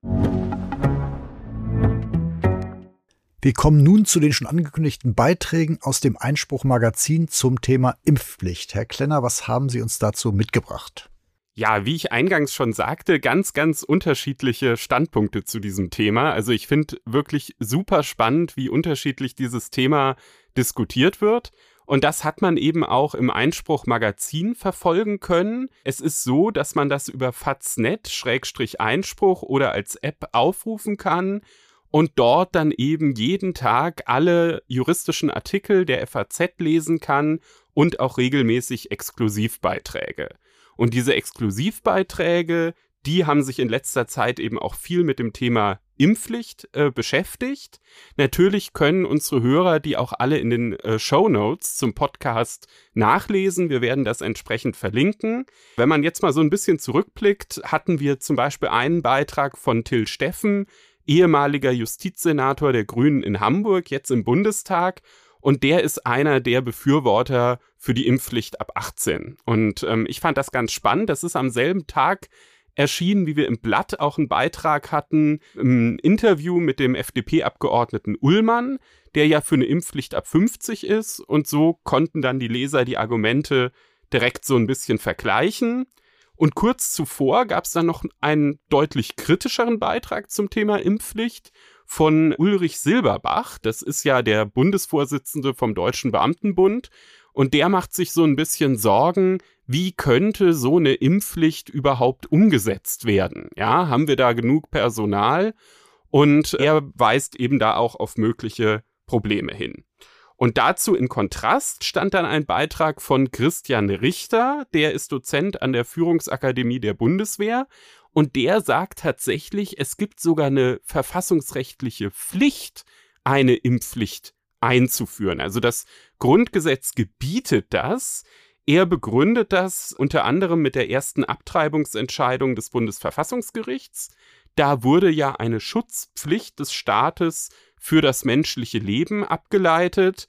S1: Wir kommen nun zu den schon angekündigten Beiträgen aus dem Einspruch-Magazin zum Thema Impfpflicht. Herr Klenner, was haben Sie uns dazu mitgebracht?
S2: Ja, wie ich eingangs schon sagte, ganz, ganz unterschiedliche Standpunkte zu diesem Thema. Also ich finde wirklich super spannend, wie unterschiedlich dieses Thema diskutiert wird. Und das hat man eben auch im Einspruch Magazin verfolgen können. Es ist so, dass man das über Faznet Schrägstrich Einspruch oder als App aufrufen kann und dort dann eben jeden Tag alle juristischen Artikel der FAZ lesen kann und auch regelmäßig Exklusivbeiträge. Und diese Exklusivbeiträge, die haben sich in letzter Zeit eben auch viel mit dem Thema Impfpflicht äh, beschäftigt. Natürlich können unsere Hörer die auch alle in den äh, Show Notes zum Podcast nachlesen. Wir werden das entsprechend verlinken. Wenn man jetzt mal so ein bisschen zurückblickt, hatten wir zum Beispiel einen Beitrag von Till Steffen, ehemaliger Justizsenator der Grünen in Hamburg, jetzt im Bundestag. Und der ist einer der Befürworter für die Impfpflicht ab 18. Und ähm, ich fand das ganz spannend. Das ist am selben Tag erschienen, wie wir im Blatt auch einen Beitrag hatten, ein Interview mit dem FDP-Abgeordneten Ullmann, der ja für eine Impfpflicht ab 50 ist. Und so konnten dann die Leser die Argumente direkt so ein bisschen vergleichen. Und kurz zuvor gab es dann noch einen deutlich kritischeren Beitrag zum Thema Impfpflicht von Ulrich Silberbach. Das ist ja der Bundesvorsitzende vom Deutschen Beamtenbund. Und der macht sich so ein bisschen Sorgen, wie könnte so eine Impfpflicht überhaupt umgesetzt werden? Ja, haben wir da genug Personal? Und er weist eben da auch auf mögliche Probleme hin. Und dazu in Kontrast stand dann ein Beitrag von Christian Richter, der ist Dozent an der Führungsakademie der Bundeswehr und der sagt tatsächlich, es gibt sogar eine verfassungsrechtliche Pflicht, eine Impfpflicht einzuführen. Also das Grundgesetz gebietet das. Er begründet das unter anderem mit der ersten Abtreibungsentscheidung des Bundesverfassungsgerichts. Da wurde ja eine Schutzpflicht des Staates für das menschliche Leben abgeleitet.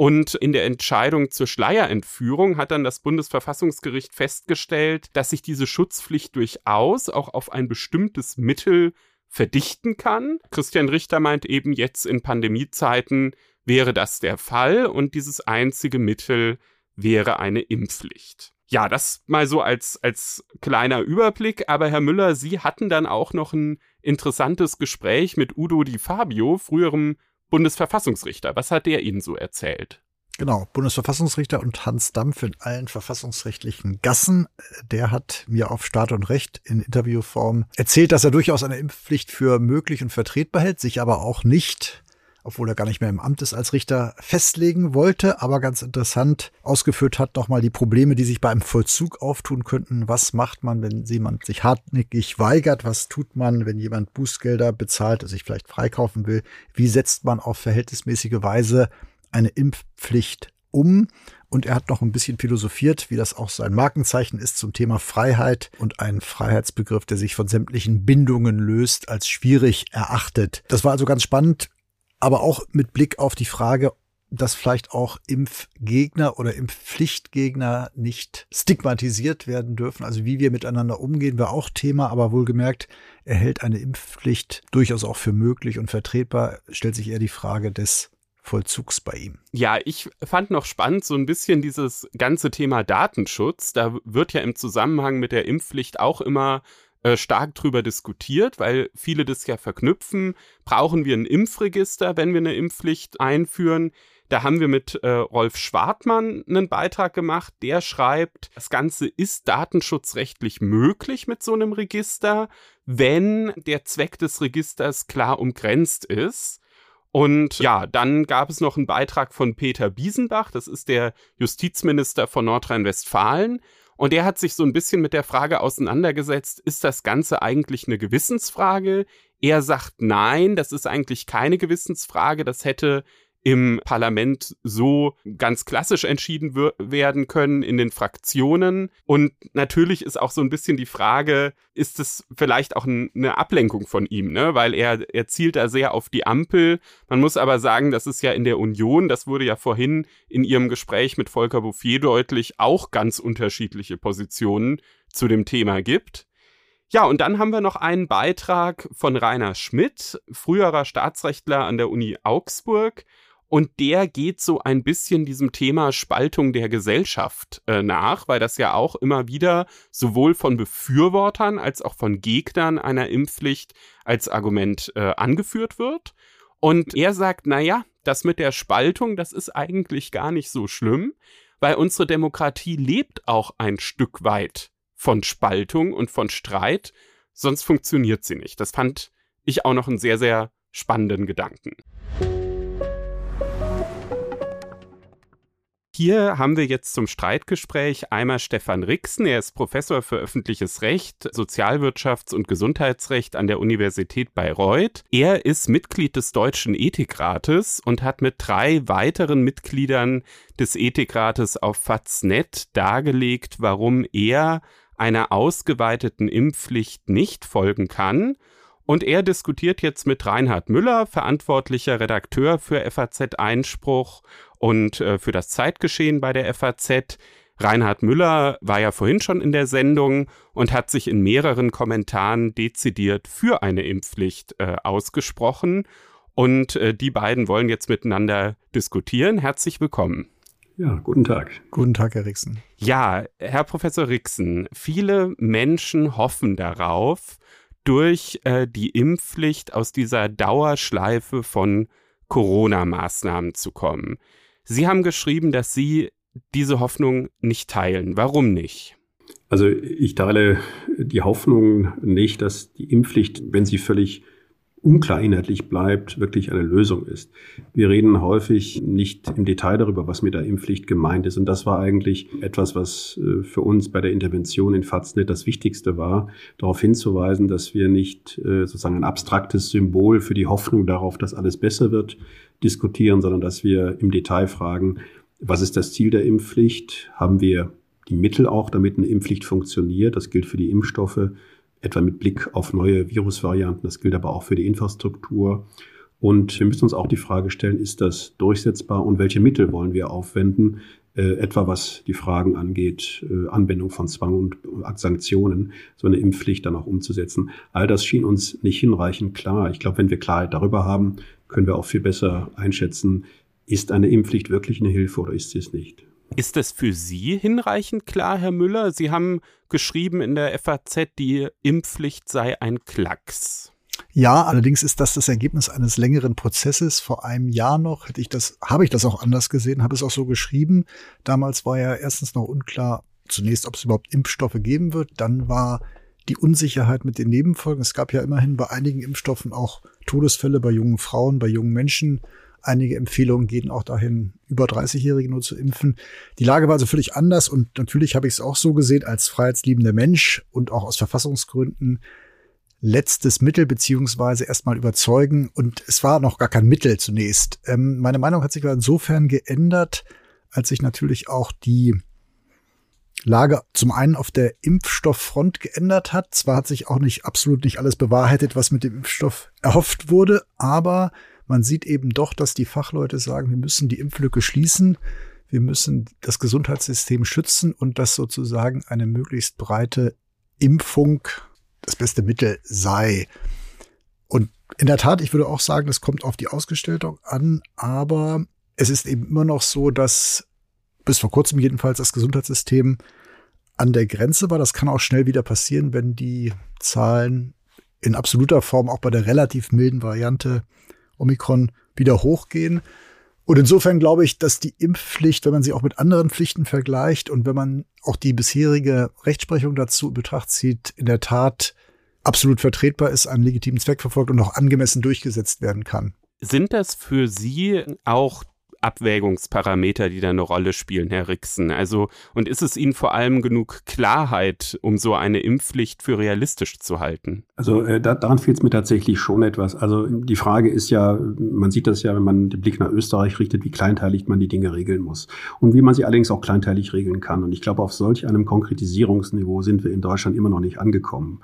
S2: Und in der Entscheidung zur Schleierentführung hat dann das Bundesverfassungsgericht festgestellt, dass sich diese Schutzpflicht durchaus auch auf ein bestimmtes Mittel verdichten kann. Christian Richter meint eben jetzt in Pandemiezeiten wäre das der Fall und dieses einzige Mittel wäre eine Impfpflicht. Ja, das mal so als, als kleiner Überblick. Aber Herr Müller, Sie hatten dann auch noch ein interessantes Gespräch mit Udo Di Fabio, früherem Bundesverfassungsrichter. Was hat der Ihnen so erzählt?
S1: Genau, Bundesverfassungsrichter und Hans Dampf in allen verfassungsrechtlichen Gassen. Der hat mir auf Staat und Recht in Interviewform erzählt, dass er durchaus eine Impfpflicht für möglich und vertretbar hält, sich aber auch nicht obwohl er gar nicht mehr im Amt ist als Richter, festlegen wollte, aber ganz interessant ausgeführt hat nochmal die Probleme, die sich bei einem Vollzug auftun könnten. Was macht man, wenn jemand sich hartnäckig weigert? Was tut man, wenn jemand Bußgelder bezahlt, sich vielleicht freikaufen will? Wie setzt man auf verhältnismäßige Weise eine Impfpflicht um? Und er hat noch ein bisschen philosophiert, wie das auch sein Markenzeichen ist zum Thema Freiheit und einen Freiheitsbegriff, der sich von sämtlichen Bindungen löst, als schwierig erachtet. Das war also ganz spannend aber auch mit Blick auf die Frage, dass vielleicht auch Impfgegner oder Impfpflichtgegner nicht stigmatisiert werden dürfen. Also wie wir miteinander umgehen, war auch Thema, aber wohlgemerkt, er hält eine Impfpflicht durchaus auch für möglich und vertretbar, stellt sich eher die Frage des Vollzugs bei ihm.
S2: Ja, ich fand noch spannend so ein bisschen dieses ganze Thema Datenschutz. Da wird ja im Zusammenhang mit der Impfpflicht auch immer äh, stark drüber diskutiert, weil viele das ja verknüpfen. Brauchen wir ein Impfregister, wenn wir eine Impfpflicht einführen? Da haben wir mit äh, Rolf Schwartmann einen Beitrag gemacht, der schreibt, das Ganze ist datenschutzrechtlich möglich mit so einem Register, wenn der Zweck des Registers klar umgrenzt ist. Und ja, dann gab es noch einen Beitrag von Peter Biesenbach, das ist der Justizminister von Nordrhein-Westfalen, und er hat sich so ein bisschen mit der Frage auseinandergesetzt, ist das Ganze eigentlich eine Gewissensfrage? Er sagt, nein, das ist eigentlich keine Gewissensfrage. Das hätte im Parlament so ganz klassisch entschieden werden können in den Fraktionen. Und natürlich ist auch so ein bisschen die Frage, ist es vielleicht auch eine Ablenkung von ihm, ne? Weil er, er zielt da sehr auf die Ampel. Man muss aber sagen, das ist ja in der Union, das wurde ja vorhin in ihrem Gespräch mit Volker Bouffier deutlich, auch ganz unterschiedliche Positionen zu dem Thema gibt. Ja, und dann haben wir noch einen Beitrag von Rainer Schmidt, früherer Staatsrechtler an der Uni Augsburg. Und der geht so ein bisschen diesem Thema Spaltung der Gesellschaft äh, nach, weil das ja auch immer wieder sowohl von Befürwortern als auch von Gegnern einer Impfpflicht als Argument äh, angeführt wird. Und er sagt, na ja, das mit der Spaltung, das ist eigentlich gar nicht so schlimm, weil unsere Demokratie lebt auch ein Stück weit von Spaltung und von Streit, sonst funktioniert sie nicht. Das fand ich auch noch einen sehr, sehr spannenden Gedanken. Hier haben wir jetzt zum Streitgespräch einmal Stefan Rixen. Er ist Professor für öffentliches Recht, Sozialwirtschafts- und Gesundheitsrecht an der Universität Bayreuth. Er ist Mitglied des Deutschen Ethikrates und hat mit drei weiteren Mitgliedern des Ethikrates auf Faznet dargelegt, warum er einer ausgeweiteten Impfpflicht nicht folgen kann. Und er diskutiert jetzt mit Reinhard Müller, verantwortlicher Redakteur für FAZ Einspruch und äh, für das Zeitgeschehen bei der FAZ. Reinhard Müller war ja vorhin schon in der Sendung und hat sich in mehreren Kommentaren dezidiert für eine Impfpflicht äh, ausgesprochen. Und äh, die beiden wollen jetzt miteinander diskutieren. Herzlich willkommen.
S4: Ja, guten Tag.
S1: Guten Tag, Herr Rixen.
S2: Ja, Herr Professor Rixen, viele Menschen hoffen darauf, durch äh, die Impfpflicht aus dieser Dauerschleife von Corona-Maßnahmen zu kommen. Sie haben geschrieben, dass Sie diese Hoffnung nicht teilen. Warum nicht?
S4: Also ich teile die Hoffnung nicht, dass die Impfpflicht, wenn sie völlig unklar inhaltlich bleibt, wirklich eine Lösung ist. Wir reden häufig nicht im Detail darüber, was mit der Impfpflicht gemeint ist. Und das war eigentlich etwas, was äh, für uns bei der Intervention in Faznet das Wichtigste war, darauf hinzuweisen, dass wir nicht äh, sozusagen ein abstraktes Symbol für die Hoffnung darauf, dass alles besser wird, diskutieren, sondern dass wir im Detail fragen, was ist das Ziel der Impfpflicht? Haben wir die Mittel auch, damit eine Impfpflicht funktioniert? Das gilt für die Impfstoffe, etwa mit Blick auf neue Virusvarianten. Das gilt aber auch für die Infrastruktur. Und wir müssen uns auch die Frage stellen, ist das durchsetzbar und welche Mittel wollen wir aufwenden? Äh, etwa was die Fragen angeht, äh, Anwendung von Zwang und Sanktionen, so eine Impfpflicht dann auch umzusetzen. All das schien uns nicht hinreichend klar. Ich glaube, wenn wir Klarheit darüber haben, können wir auch viel besser einschätzen, ist eine Impfpflicht wirklich eine Hilfe oder ist sie es nicht?
S2: Ist das für Sie hinreichend klar, Herr Müller? Sie haben geschrieben in der FAZ, die Impfpflicht sei ein Klacks.
S1: Ja, allerdings ist das das Ergebnis eines längeren Prozesses. Vor einem Jahr noch hätte ich das, habe ich das auch anders gesehen, habe es auch so geschrieben. Damals war ja erstens noch unklar, zunächst, ob es überhaupt Impfstoffe geben wird. Dann war die Unsicherheit mit den Nebenfolgen. Es gab ja immerhin bei einigen Impfstoffen auch Todesfälle bei jungen Frauen, bei jungen Menschen. Einige Empfehlungen gehen auch dahin, über 30-Jährige nur zu impfen. Die Lage war also völlig anders und natürlich habe ich es auch so gesehen als freiheitsliebender Mensch und auch aus Verfassungsgründen letztes Mittel beziehungsweise erstmal überzeugen und es war noch gar kein Mittel zunächst. Ähm, meine Meinung hat sich insofern geändert, als sich natürlich auch die Lage zum einen auf der Impfstofffront geändert hat. Zwar hat sich auch nicht absolut nicht alles bewahrheitet, was mit dem Impfstoff erhofft wurde, aber man sieht eben doch, dass die Fachleute sagen, wir müssen die Impflücke schließen, wir müssen das Gesundheitssystem schützen und dass sozusagen eine möglichst breite Impfung das beste Mittel sei. Und in der Tat, ich würde auch sagen, es kommt auf die Ausgestaltung an, aber es ist eben immer noch so, dass bis vor kurzem jedenfalls das Gesundheitssystem an der Grenze war. Das kann auch schnell wieder passieren, wenn die Zahlen in absoluter Form auch bei der relativ milden Variante Omikron wieder hochgehen. Und insofern glaube ich, dass die Impfpflicht, wenn man sie auch mit anderen Pflichten vergleicht und wenn man auch die bisherige Rechtsprechung dazu in Betracht zieht, in der Tat absolut vertretbar ist, einen legitimen Zweck verfolgt und auch angemessen durchgesetzt werden kann.
S2: Sind das für Sie auch Abwägungsparameter, die da eine Rolle spielen, Herr Rixen? Also, und ist es Ihnen vor allem genug Klarheit, um so eine Impfpflicht für realistisch zu halten?
S4: Also, äh, da, daran fehlt es mir tatsächlich schon etwas. Also, die Frage ist ja, man sieht das ja, wenn man den Blick nach Österreich richtet, wie kleinteilig man die Dinge regeln muss. Und wie man sie allerdings auch kleinteilig regeln kann. Und ich glaube, auf solch einem Konkretisierungsniveau sind wir in Deutschland immer noch nicht angekommen.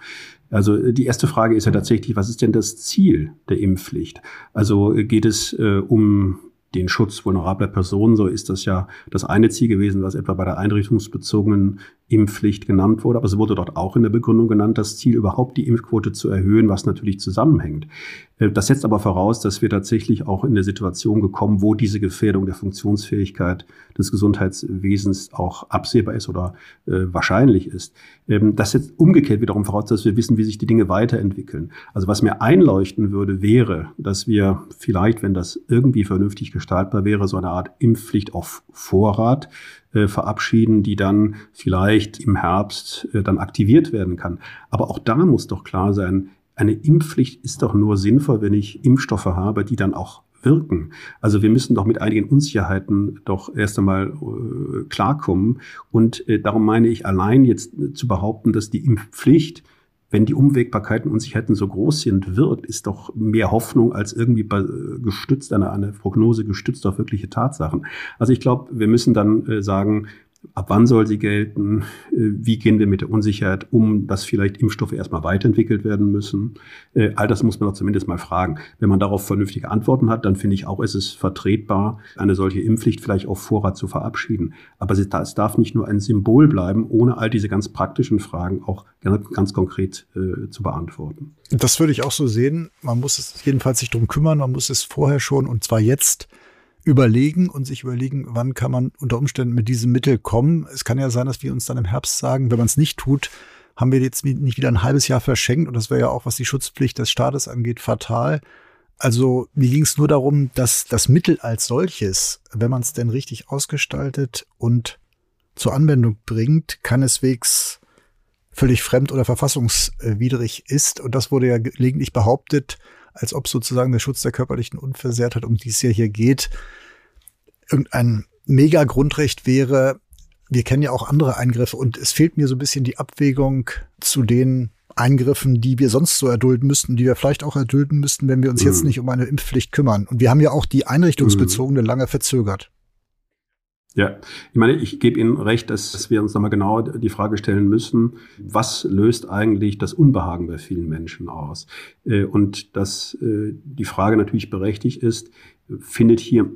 S4: Also äh, die erste Frage ist ja tatsächlich, was ist denn das Ziel der Impfpflicht? Also äh, geht es äh, um den Schutz vulnerabler Personen, so ist das ja das eine Ziel gewesen, was etwa bei der einrichtungsbezogenen Impfpflicht genannt wurde. Aber es wurde dort auch in der Begründung genannt, das Ziel überhaupt die Impfquote zu erhöhen, was natürlich zusammenhängt. Äh, das setzt aber voraus, dass wir tatsächlich auch in der Situation gekommen, wo diese Gefährdung der Funktionsfähigkeit des Gesundheitswesens auch absehbar ist oder äh, wahrscheinlich ist. Ähm, das setzt umgekehrt wiederum voraus, dass wir wissen, wie sich die Dinge weiterentwickeln. Also was mir einleuchten würde, wäre, dass wir vielleicht, wenn das irgendwie vernünftig gestaltbar wäre, so eine Art Impfpflicht auf Vorrat äh, verabschieden, die dann vielleicht im Herbst äh, dann aktiviert werden kann. Aber auch da muss doch klar sein, eine Impfpflicht ist doch nur sinnvoll, wenn ich Impfstoffe habe, die dann auch wirken. Also wir müssen doch mit einigen Unsicherheiten doch erst einmal äh, klarkommen. Und äh, darum meine ich allein jetzt zu behaupten, dass die Impfpflicht wenn die Umwegbarkeiten und Unsicherheiten so groß sind, wirkt, ist doch mehr Hoffnung als irgendwie gestützt, eine, eine Prognose gestützt auf wirkliche Tatsachen. Also ich glaube, wir müssen dann äh, sagen, Ab wann soll sie gelten? Äh, wie gehen wir mit der Unsicherheit um, dass vielleicht Impfstoffe erstmal weiterentwickelt werden müssen? Äh, all das muss man doch zumindest mal fragen. Wenn man darauf vernünftige Antworten hat, dann finde ich auch, ist es vertretbar, eine solche Impfpflicht vielleicht auf Vorrat zu verabschieden. Aber es darf nicht nur ein Symbol bleiben, ohne all diese ganz praktischen Fragen auch ganz konkret äh, zu beantworten.
S1: Das würde ich auch so sehen. Man muss es jedenfalls sich darum kümmern. Man muss es vorher schon und zwar jetzt überlegen und sich überlegen, wann kann man unter Umständen mit diesem Mittel kommen. Es kann ja sein, dass wir uns dann im Herbst sagen, wenn man es nicht tut, haben wir jetzt nicht wieder ein halbes Jahr verschenkt. Und das wäre ja auch, was die Schutzpflicht des Staates angeht, fatal. Also mir ging es nur darum, dass das Mittel als solches, wenn man es denn richtig ausgestaltet und zur Anwendung bringt, keineswegs völlig fremd oder verfassungswidrig ist. Und das wurde ja gelegentlich behauptet, als ob sozusagen der Schutz der körperlichen Unversehrtheit, um die es ja hier geht, irgendein Mega-Grundrecht wäre. Wir kennen ja auch andere Eingriffe und es fehlt mir so ein bisschen die Abwägung zu den Eingriffen, die wir sonst so erdulden müssten, die wir vielleicht auch erdulden müssten, wenn wir uns mhm. jetzt nicht um eine Impfpflicht kümmern. Und wir haben ja auch die einrichtungsbezogene mhm. lange verzögert.
S4: Ja, ich meine, ich gebe Ihnen recht, dass wir uns nochmal genau die Frage stellen müssen, was löst eigentlich das Unbehagen bei vielen Menschen aus? Äh, und dass äh, die Frage natürlich berechtigt ist, findet hier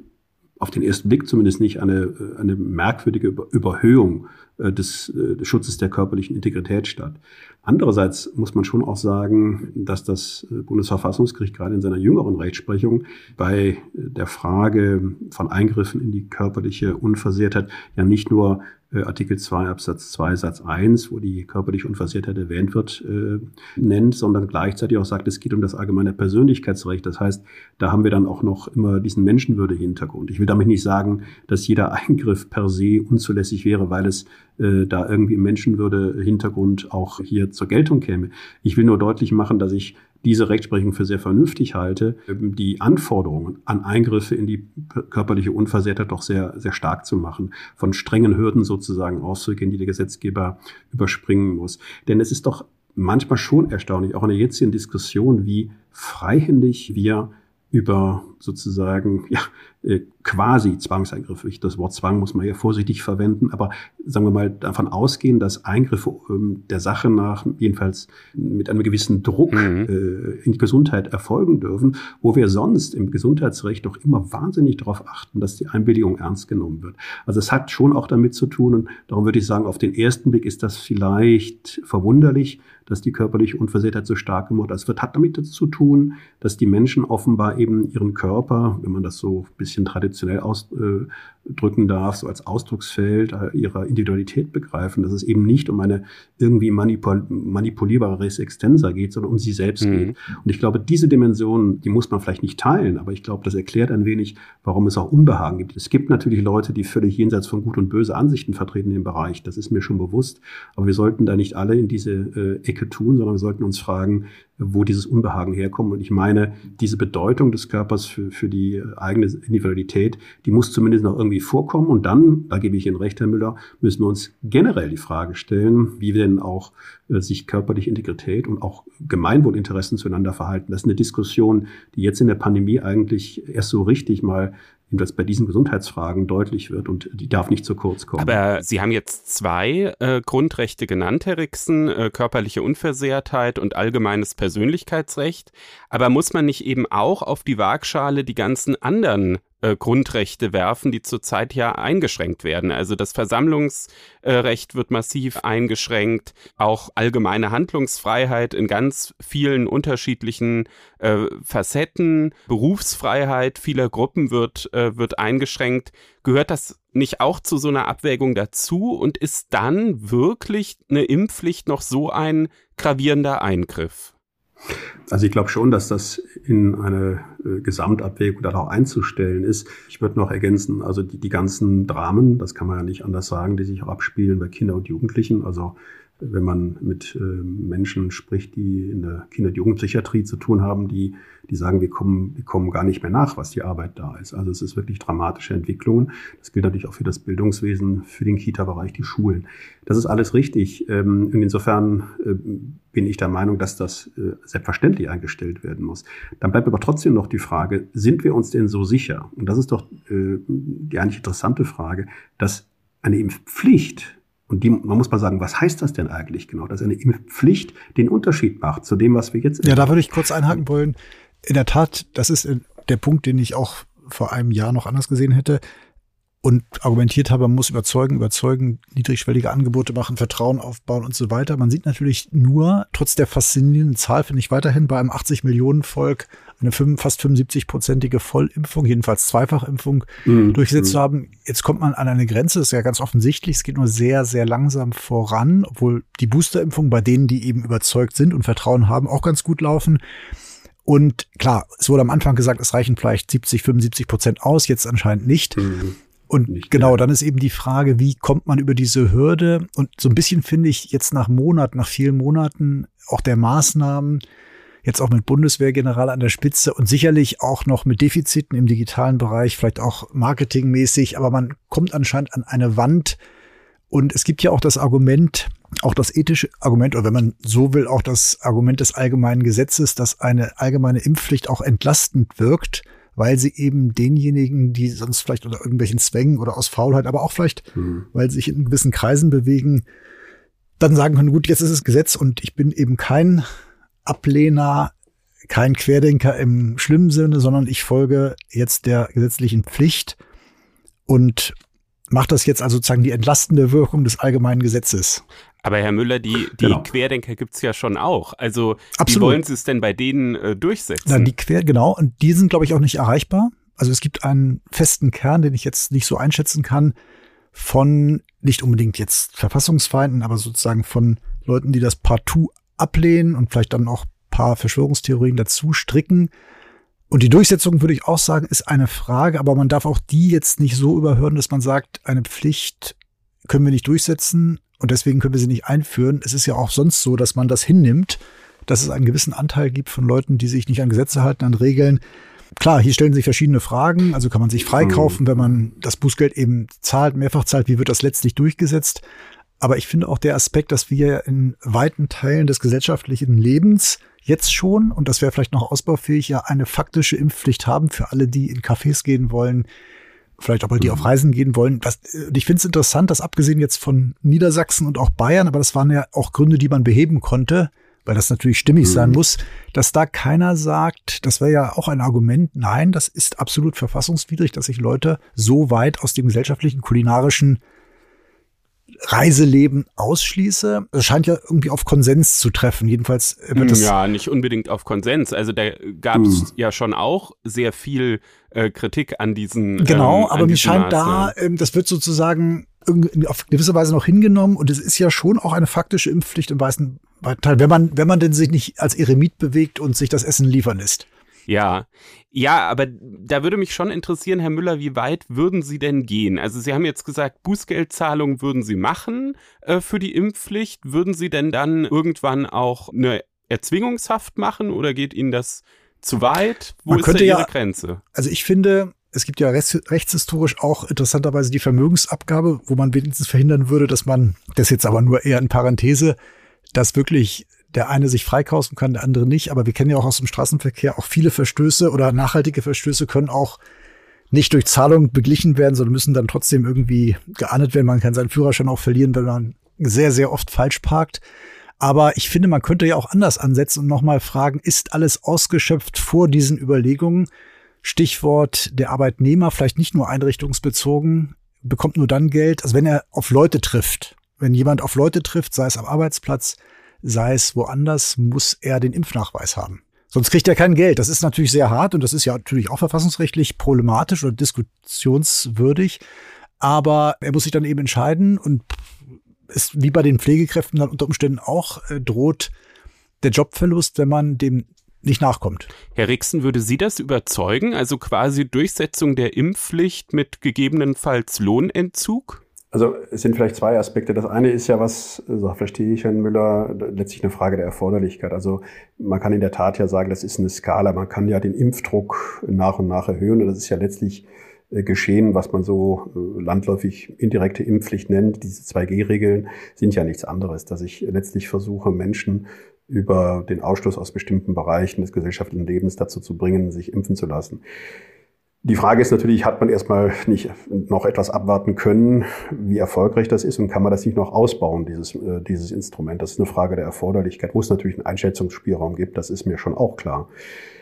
S4: auf den ersten Blick zumindest nicht eine, eine merkwürdige Überhöhung äh, des, des Schutzes der körperlichen Integrität statt. Andererseits muss man schon auch sagen, dass das Bundesverfassungsgericht gerade in seiner jüngeren Rechtsprechung bei der Frage von Eingriffen in die körperliche Unversehrtheit ja nicht nur äh, Artikel 2 Absatz 2 Satz 1, wo die körperliche Unversehrtheit erwähnt wird, äh, nennt, sondern gleichzeitig auch sagt, es geht um das allgemeine Persönlichkeitsrecht. Das heißt, da haben wir dann auch noch immer diesen Menschenwürde-Hintergrund. Ich will damit nicht sagen, dass jeder Eingriff per se unzulässig wäre, weil es äh, da irgendwie Menschenwürde-Hintergrund auch hier zur Geltung käme. Ich will nur deutlich machen, dass ich diese Rechtsprechung für sehr vernünftig halte, die Anforderungen an Eingriffe in die körperliche Unversehrtheit doch sehr, sehr stark zu machen, von strengen Hürden sozusagen auszugehen, die der Gesetzgeber überspringen muss. Denn es ist doch manchmal schon erstaunlich, auch in der jetzigen Diskussion, wie freihändig wir über sozusagen ja, äh, quasi Zwangseingriffe. Ich, das Wort Zwang muss man ja vorsichtig verwenden, aber sagen wir mal davon ausgehen, dass Eingriffe ähm, der Sache nach jedenfalls mit einem gewissen Druck mhm. äh, in die Gesundheit erfolgen dürfen, wo wir sonst im Gesundheitsrecht doch immer wahnsinnig darauf achten, dass die Einwilligung ernst genommen wird. Also es hat schon auch damit zu tun und darum würde ich sagen, auf den ersten Blick ist das vielleicht verwunderlich, dass die körperliche Unversehrtheit so stark geworden ist. Es wird, hat damit zu tun, dass die Menschen offenbar eben ihren Körper, wenn man das so ein bisschen traditionell ausdrücken darf, so als Ausdrucksfeld äh, ihrer Individualität begreifen, dass es eben nicht um eine irgendwie manipul manipulierbare Res extensa geht, sondern um sie selbst mhm. geht. Und ich glaube, diese Dimension, die muss man vielleicht nicht teilen, aber ich glaube, das erklärt ein wenig, warum es auch Unbehagen gibt. Es gibt natürlich Leute, die völlig jenseits von Gut und Böse Ansichten vertreten im Bereich. Das ist mir schon bewusst. Aber wir sollten da nicht alle in diese äh, Ecke tun, sondern wir sollten uns fragen, wo dieses Unbehagen herkommt. Und ich meine, diese Bedeutung des Körpers für, für die eigene Individualität, die muss zumindest noch irgendwie vorkommen. Und dann, da gebe ich Ihnen recht, Herr Müller, müssen wir uns generell die Frage stellen, wie wir denn auch äh, sich körperliche Integrität und auch Gemeinwohlinteressen zueinander verhalten. Das ist eine Diskussion, die jetzt in der Pandemie eigentlich erst so richtig mal das bei diesen Gesundheitsfragen deutlich wird und die darf nicht zu kurz kommen.
S2: Aber Sie haben jetzt zwei äh, Grundrechte genannt, Herr Rixen, äh, körperliche Unversehrtheit und allgemeines Persönlichkeitsrecht. Aber muss man nicht eben auch auf die Waagschale die ganzen anderen äh, Grundrechte werfen, die zurzeit ja eingeschränkt werden. Also das Versammlungsrecht wird massiv eingeschränkt, auch allgemeine Handlungsfreiheit in ganz vielen unterschiedlichen äh, Facetten, Berufsfreiheit vieler Gruppen wird, äh, wird eingeschränkt. Gehört das nicht auch zu so einer Abwägung dazu und ist dann wirklich eine Impfpflicht noch so ein gravierender Eingriff?
S4: Also ich glaube schon, dass das in eine äh, Gesamtabwägung dann auch einzustellen ist. Ich würde noch ergänzen, also die, die ganzen Dramen, das kann man ja nicht anders sagen, die sich auch abspielen bei Kindern und Jugendlichen, also wenn man mit äh, Menschen spricht, die in der Kinder- und Jugendpsychiatrie zu tun haben, die, die sagen, wir kommen, wir kommen gar nicht mehr nach, was die Arbeit da ist. Also es ist wirklich dramatische Entwicklungen. Das gilt natürlich auch für das Bildungswesen, für den Kita-Bereich, die Schulen. Das ist alles richtig. Ähm, und insofern äh, bin ich der Meinung, dass das äh, selbstverständlich eingestellt werden muss. Dann bleibt aber trotzdem noch die Frage, sind wir uns denn so sicher? Und das ist doch die eigentlich interessante Frage, dass eine Impfpflicht und die, man muss mal sagen, was heißt das denn eigentlich genau? Dass eine Impfpflicht den Unterschied macht zu dem, was wir jetzt.
S1: Ja, da würde ich kurz einhaken wollen. In der Tat, das ist der Punkt, den ich auch vor einem Jahr noch anders gesehen hätte und argumentiert habe, man muss überzeugen, überzeugen, niedrigschwellige Angebote machen, Vertrauen aufbauen und so weiter. Man sieht natürlich nur, trotz der faszinierenden Zahl, finde ich weiterhin bei einem 80 Millionen Volk eine fast 75-prozentige Vollimpfung, jedenfalls Zweifachimpfung mhm. durchgesetzt zu mhm. haben. Jetzt kommt man an eine Grenze, das ist ja ganz offensichtlich, es geht nur sehr, sehr langsam voran, obwohl die Boosterimpfung bei denen, die eben überzeugt sind und Vertrauen haben, auch ganz gut laufen. Und klar, es wurde am Anfang gesagt, es reichen vielleicht 70, 75 Prozent aus, jetzt anscheinend nicht. Mhm. Und Nicht genau, dann ist eben die Frage, wie kommt man über diese Hürde? Und so ein bisschen finde ich jetzt nach Monaten, nach vielen Monaten auch der Maßnahmen, jetzt auch mit Bundeswehrgeneral an der Spitze und sicherlich auch noch mit Defiziten im digitalen Bereich, vielleicht auch marketingmäßig, aber man kommt anscheinend an eine Wand. Und es gibt ja auch das Argument, auch das ethische Argument, oder wenn man so will, auch das Argument des allgemeinen Gesetzes, dass eine allgemeine Impfpflicht auch entlastend wirkt weil sie eben denjenigen, die sonst vielleicht unter irgendwelchen Zwängen oder aus Faulheit, aber auch vielleicht, mhm. weil sie sich in gewissen Kreisen bewegen, dann sagen können, gut, jetzt ist es Gesetz und ich bin eben kein Ablehner, kein Querdenker im schlimmen Sinne, sondern ich folge jetzt der gesetzlichen Pflicht und macht das jetzt also sozusagen die entlastende Wirkung des allgemeinen Gesetzes.
S2: Aber Herr Müller, die, die genau. Querdenker gibt's ja schon auch. Also Absolut. wie wollen Sie es denn bei denen äh, durchsetzen?
S1: Na, die Quer, genau, und die sind, glaube ich, auch nicht erreichbar. Also es gibt einen festen Kern, den ich jetzt nicht so einschätzen kann, von nicht unbedingt jetzt Verfassungsfeinden, aber sozusagen von Leuten, die das partout ablehnen und vielleicht dann auch paar Verschwörungstheorien dazu stricken. Und die Durchsetzung, würde ich auch sagen, ist eine Frage, aber man darf auch die jetzt nicht so überhören, dass man sagt, eine Pflicht können wir nicht durchsetzen, und deswegen können wir sie nicht einführen. Es ist ja auch sonst so, dass man das hinnimmt, dass es einen gewissen Anteil gibt von Leuten, die sich nicht an Gesetze halten, an Regeln. Klar, hier stellen sich verschiedene Fragen. Also kann man sich freikaufen, wenn man das Bußgeld eben zahlt, mehrfach zahlt. Wie wird das letztlich durchgesetzt? Aber ich finde auch der Aspekt, dass wir in weiten Teilen des gesellschaftlichen Lebens jetzt schon, und das wäre vielleicht noch ausbaufähig, ja eine faktische Impfpflicht haben für alle, die in Cafés gehen wollen, vielleicht auch mal die mhm. auf Reisen gehen wollen. Was, und ich finde es interessant, dass abgesehen jetzt von Niedersachsen und auch Bayern, aber das waren ja auch Gründe, die man beheben konnte, weil das natürlich stimmig mhm. sein muss, dass da keiner sagt, das wäre ja auch ein Argument, nein, das ist absolut verfassungswidrig, dass sich Leute so weit aus dem gesellschaftlichen, kulinarischen Reiseleben ausschließe. Es scheint ja irgendwie auf Konsens zu treffen. Jedenfalls wird
S2: es. Ja, nicht unbedingt auf Konsens. Also da gab es hm. ja schon auch sehr viel äh, Kritik an diesen.
S1: Genau, ähm, aber mir scheint Maßnahmen. da, ähm, das wird sozusagen auf gewisse Weise noch hingenommen und es ist ja schon auch eine faktische Impfpflicht im weißen Teil, wenn man, wenn man denn sich nicht als Eremit bewegt und sich das Essen liefern lässt.
S2: Ja, ja, aber da würde mich schon interessieren, Herr Müller, wie weit würden Sie denn gehen? Also Sie haben jetzt gesagt, Bußgeldzahlungen würden Sie machen äh, für die Impfpflicht. Würden Sie denn dann irgendwann auch eine Erzwingungshaft machen oder geht Ihnen das zu weit? Wo Man ist da Ihre ja, Grenze?
S1: Also ich finde, es gibt ja rechtshistorisch auch interessanterweise die Vermögensabgabe, wo man wenigstens verhindern würde, dass man, das jetzt aber nur eher in Parenthese, dass wirklich der eine sich freikaufen kann, der andere nicht. Aber wir kennen ja auch aus dem Straßenverkehr auch viele Verstöße oder nachhaltige Verstöße können auch nicht durch Zahlung beglichen werden, sondern müssen dann trotzdem irgendwie geahndet werden. Man kann seinen Führerschein auch verlieren, wenn man sehr, sehr oft falsch parkt. Aber ich finde, man könnte ja auch anders ansetzen und nochmal fragen, ist alles ausgeschöpft vor diesen Überlegungen? Stichwort der Arbeitnehmer, vielleicht nicht nur einrichtungsbezogen, bekommt nur dann Geld, also wenn er auf Leute trifft. Wenn jemand auf Leute trifft, sei es am Arbeitsplatz, sei es woanders, muss er den Impfnachweis haben. Sonst kriegt er kein Geld. Das ist natürlich sehr hart und das ist ja natürlich auch verfassungsrechtlich problematisch oder diskussionswürdig. Aber er muss sich dann eben entscheiden und ist wie bei den Pflegekräften dann unter Umständen auch äh, droht der Jobverlust, wenn man dem nicht nachkommt.
S2: Herr Rixen, würde Sie das überzeugen? Also quasi Durchsetzung der Impfpflicht mit gegebenenfalls Lohnentzug?
S4: Also es sind vielleicht zwei Aspekte. Das eine ist ja, was, so verstehe ich Herrn Müller, letztlich eine Frage der Erforderlichkeit. Also man kann in der Tat ja sagen, das ist eine Skala. Man kann ja den Impfdruck nach und nach erhöhen. Und das ist ja letztlich äh, geschehen, was man so äh, landläufig indirekte Impfpflicht nennt. Diese 2G-Regeln sind ja nichts anderes, dass ich letztlich versuche, Menschen über den Ausschluss aus bestimmten Bereichen des gesellschaftlichen Lebens dazu zu bringen, sich impfen zu lassen. Die Frage ist natürlich, hat man erstmal nicht noch etwas abwarten können, wie erfolgreich das ist und kann man das nicht noch ausbauen, dieses, äh, dieses Instrument? Das ist eine Frage der Erforderlichkeit, wo es natürlich einen Einschätzungsspielraum gibt, das ist mir schon auch klar.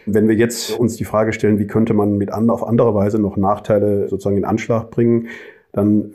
S4: Wenn wir jetzt uns die Frage stellen, wie könnte man mit an, auf andere Weise noch Nachteile sozusagen in Anschlag bringen, dann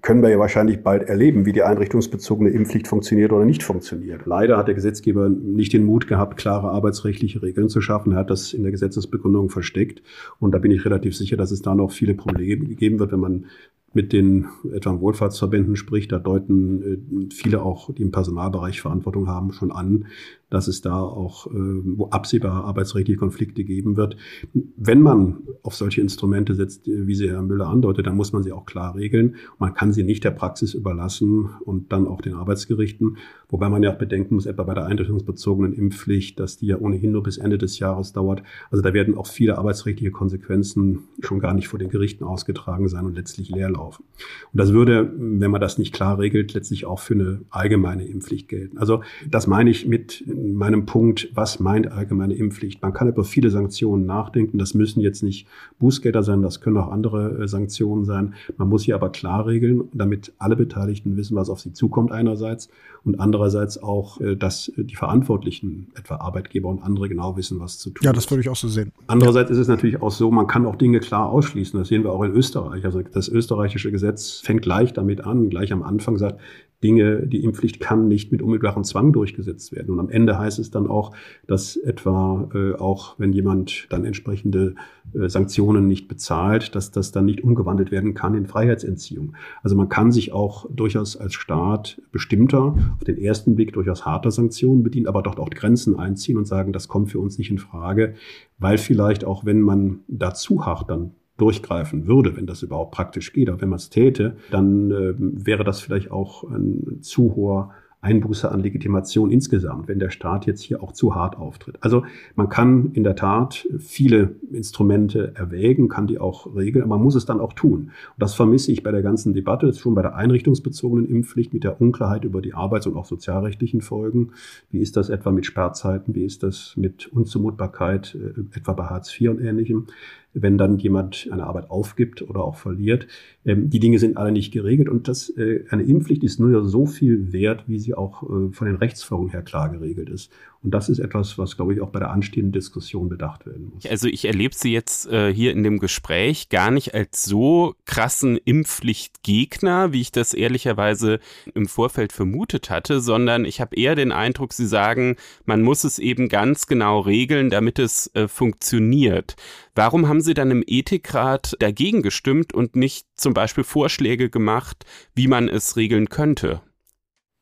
S4: können wir ja wahrscheinlich bald erleben, wie die einrichtungsbezogene Impfpflicht funktioniert oder nicht funktioniert. Leider hat der Gesetzgeber nicht den Mut gehabt, klare arbeitsrechtliche Regeln zu schaffen. Er hat das in der Gesetzesbegründung versteckt. Und da bin ich relativ sicher, dass es da noch viele Probleme geben wird, wenn man mit den etwa Wohlfahrtsverbänden spricht, da deuten äh, viele auch, die im Personalbereich Verantwortung haben, schon an, dass es da auch äh, wo absehbar arbeitsrechtliche Konflikte geben wird. Wenn man auf solche Instrumente setzt, wie sie Herr Müller andeutet, dann muss man sie auch klar regeln. Man kann sie nicht der Praxis überlassen und dann auch den Arbeitsgerichten. Wobei man ja auch bedenken muss, etwa bei der einrichtungsbezogenen Impfpflicht, dass die ja ohnehin nur bis Ende des Jahres dauert. Also da werden auch viele arbeitsrechtliche Konsequenzen schon gar nicht vor den Gerichten ausgetragen sein und letztlich leer laufen. Und das würde, wenn man das nicht klar regelt, letztlich auch für eine allgemeine Impfpflicht gelten. Also das meine ich mit meinem Punkt, was meint allgemeine Impfpflicht? Man kann über viele Sanktionen nachdenken. Das müssen jetzt nicht Bußgelder sein, das können auch andere äh, Sanktionen sein. Man muss sie aber klar regeln, damit alle Beteiligten wissen, was auf sie zukommt einerseits und andererseits auch, äh, dass die Verantwortlichen, etwa Arbeitgeber und andere, genau wissen, was zu tun
S1: Ja, das würde ich auch so sehen.
S4: Andererseits ist es natürlich auch so, man kann auch Dinge klar ausschließen. Das sehen wir auch in Österreich. Also das österreichische Gesetz fängt gleich damit an, gleich am Anfang sagt, Dinge, die Impfpflicht kann nicht mit unmittelbarem Zwang durchgesetzt werden. Und am Ende heißt es dann auch, dass etwa äh, auch, wenn jemand dann entsprechende äh, Sanktionen nicht bezahlt, dass das dann nicht umgewandelt werden kann in Freiheitsentziehung. Also man kann sich auch durchaus als Staat bestimmter, auf den ersten Blick durchaus harter Sanktionen bedienen, aber dort auch Grenzen einziehen und sagen, das kommt für uns nicht in Frage, weil vielleicht auch, wenn man da zu hart dann durchgreifen würde, wenn das überhaupt praktisch geht. Aber wenn man es täte, dann äh, wäre das vielleicht auch ein zu hoher Einbuße an Legitimation insgesamt, wenn der Staat jetzt hier auch zu hart auftritt. Also man kann in der Tat viele Instrumente erwägen, kann die auch regeln, aber man muss es dann auch tun. Und das vermisse ich bei der ganzen Debatte, schon bei der einrichtungsbezogenen Impfpflicht mit der Unklarheit über die arbeits- und auch sozialrechtlichen Folgen. Wie ist das etwa mit Sperrzeiten? Wie ist das mit Unzumutbarkeit, äh, etwa bei Hartz IV und Ähnlichem? Wenn dann jemand eine Arbeit aufgibt oder auch verliert. Ähm, die Dinge sind alle nicht geregelt und das, äh, eine Impfpflicht ist nur so viel wert, wie sie auch äh, von den Rechtsfolgen her klar geregelt ist. Und das ist etwas, was, glaube ich, auch bei der anstehenden Diskussion bedacht werden muss.
S2: Also ich erlebe Sie jetzt äh, hier in dem Gespräch gar nicht als so krassen Impfpflichtgegner, wie ich das ehrlicherweise im Vorfeld vermutet hatte, sondern ich habe eher den Eindruck, Sie sagen, man muss es eben ganz genau regeln, damit es äh, funktioniert. Warum haben Sie dann im Ethikrat dagegen gestimmt und nicht zum Beispiel Vorschläge gemacht, wie man es regeln könnte?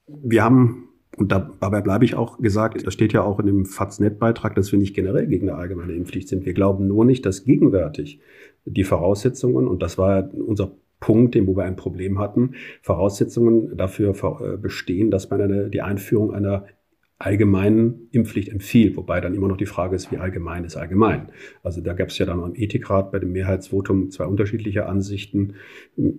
S4: Wir haben und dabei bleibe ich auch gesagt, das steht ja auch in dem FATS-Net-Beitrag, dass wir nicht generell gegen eine allgemeine Impfpflicht sind. Wir glauben nur nicht, dass gegenwärtig die Voraussetzungen, und das war unser Punkt, wo wir ein Problem hatten, Voraussetzungen dafür äh, bestehen, dass man eine, die Einführung einer allgemeinen Impfpflicht empfiehlt, wobei dann immer noch die Frage ist, wie allgemein ist allgemein. Also da gab es ja dann am Ethikrat bei dem Mehrheitsvotum zwei unterschiedliche Ansichten,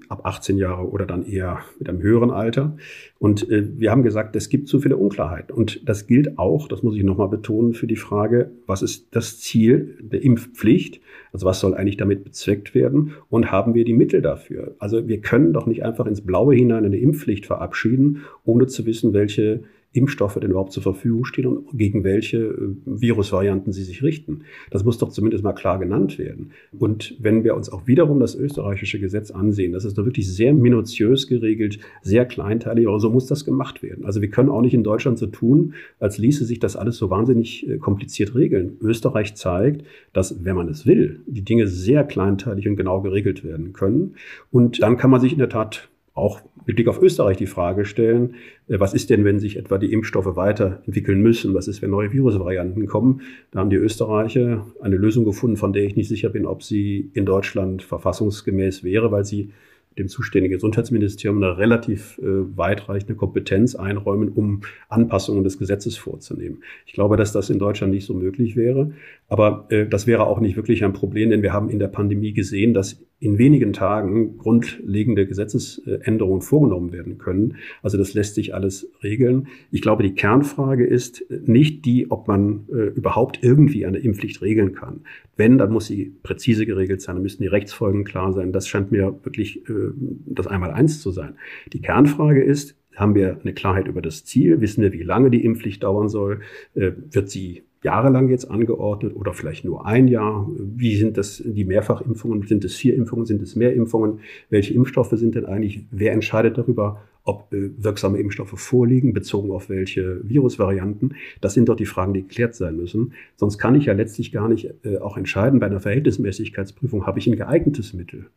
S4: ab 18 Jahre oder dann eher mit einem höheren Alter. Und äh, wir haben gesagt, es gibt zu viele Unklarheiten. Und das gilt auch, das muss ich nochmal betonen, für die Frage, was ist das Ziel der Impfpflicht? Also was soll eigentlich damit bezweckt werden? Und haben wir die Mittel dafür? Also wir können doch nicht einfach ins Blaue hinein eine Impfpflicht verabschieden, ohne zu wissen, welche Impfstoffe denn überhaupt zur Verfügung stehen und gegen welche äh, Virusvarianten sie sich richten. Das muss doch zumindest mal klar genannt werden. Und wenn wir uns auch wiederum das österreichische Gesetz ansehen, das ist doch wirklich sehr minutiös geregelt, sehr kleinteilig, aber so muss das gemacht werden. Also wir können auch nicht in Deutschland so tun, als ließe sich das alles so wahnsinnig äh, kompliziert regeln. Österreich zeigt, dass, wenn man es will, die Dinge sehr kleinteilig und genau geregelt werden können. Und dann kann man sich in der Tat auch mit Blick auf Österreich die Frage stellen, äh, was ist denn, wenn sich etwa die Impfstoffe weiterentwickeln müssen? Was ist, wenn neue Virusvarianten kommen? Da haben die Österreicher eine Lösung gefunden, von der ich nicht sicher bin, ob sie in Deutschland verfassungsgemäß wäre, weil sie dem zuständigen Gesundheitsministerium eine relativ äh, weitreichende Kompetenz einräumen, um Anpassungen des Gesetzes vorzunehmen. Ich glaube, dass das in Deutschland nicht so möglich wäre. Aber äh, das wäre auch nicht wirklich ein Problem, denn wir haben in der Pandemie gesehen, dass in wenigen Tagen grundlegende Gesetzesänderungen vorgenommen werden können. Also das lässt sich alles regeln. Ich glaube, die Kernfrage ist nicht die, ob man äh, überhaupt irgendwie eine Impfpflicht regeln kann. Wenn, dann muss sie präzise geregelt sein, dann müssen die Rechtsfolgen klar sein. Das scheint mir wirklich äh, das Einmaleins zu sein. Die Kernfrage ist, haben wir eine Klarheit über das Ziel? Wissen wir, wie lange die Impfpflicht dauern soll? Äh, wird sie jahrelang jetzt angeordnet oder vielleicht nur ein Jahr? Wie sind das die Mehrfachimpfungen? Sind es vier Impfungen? Sind es mehr Impfungen? Welche Impfstoffe sind denn eigentlich? Wer entscheidet darüber, ob äh, wirksame Impfstoffe vorliegen, bezogen auf welche Virusvarianten? Das sind doch die Fragen, die geklärt sein müssen. Sonst kann ich ja letztlich gar nicht äh, auch entscheiden, bei einer Verhältnismäßigkeitsprüfung habe ich ein geeignetes Mittel.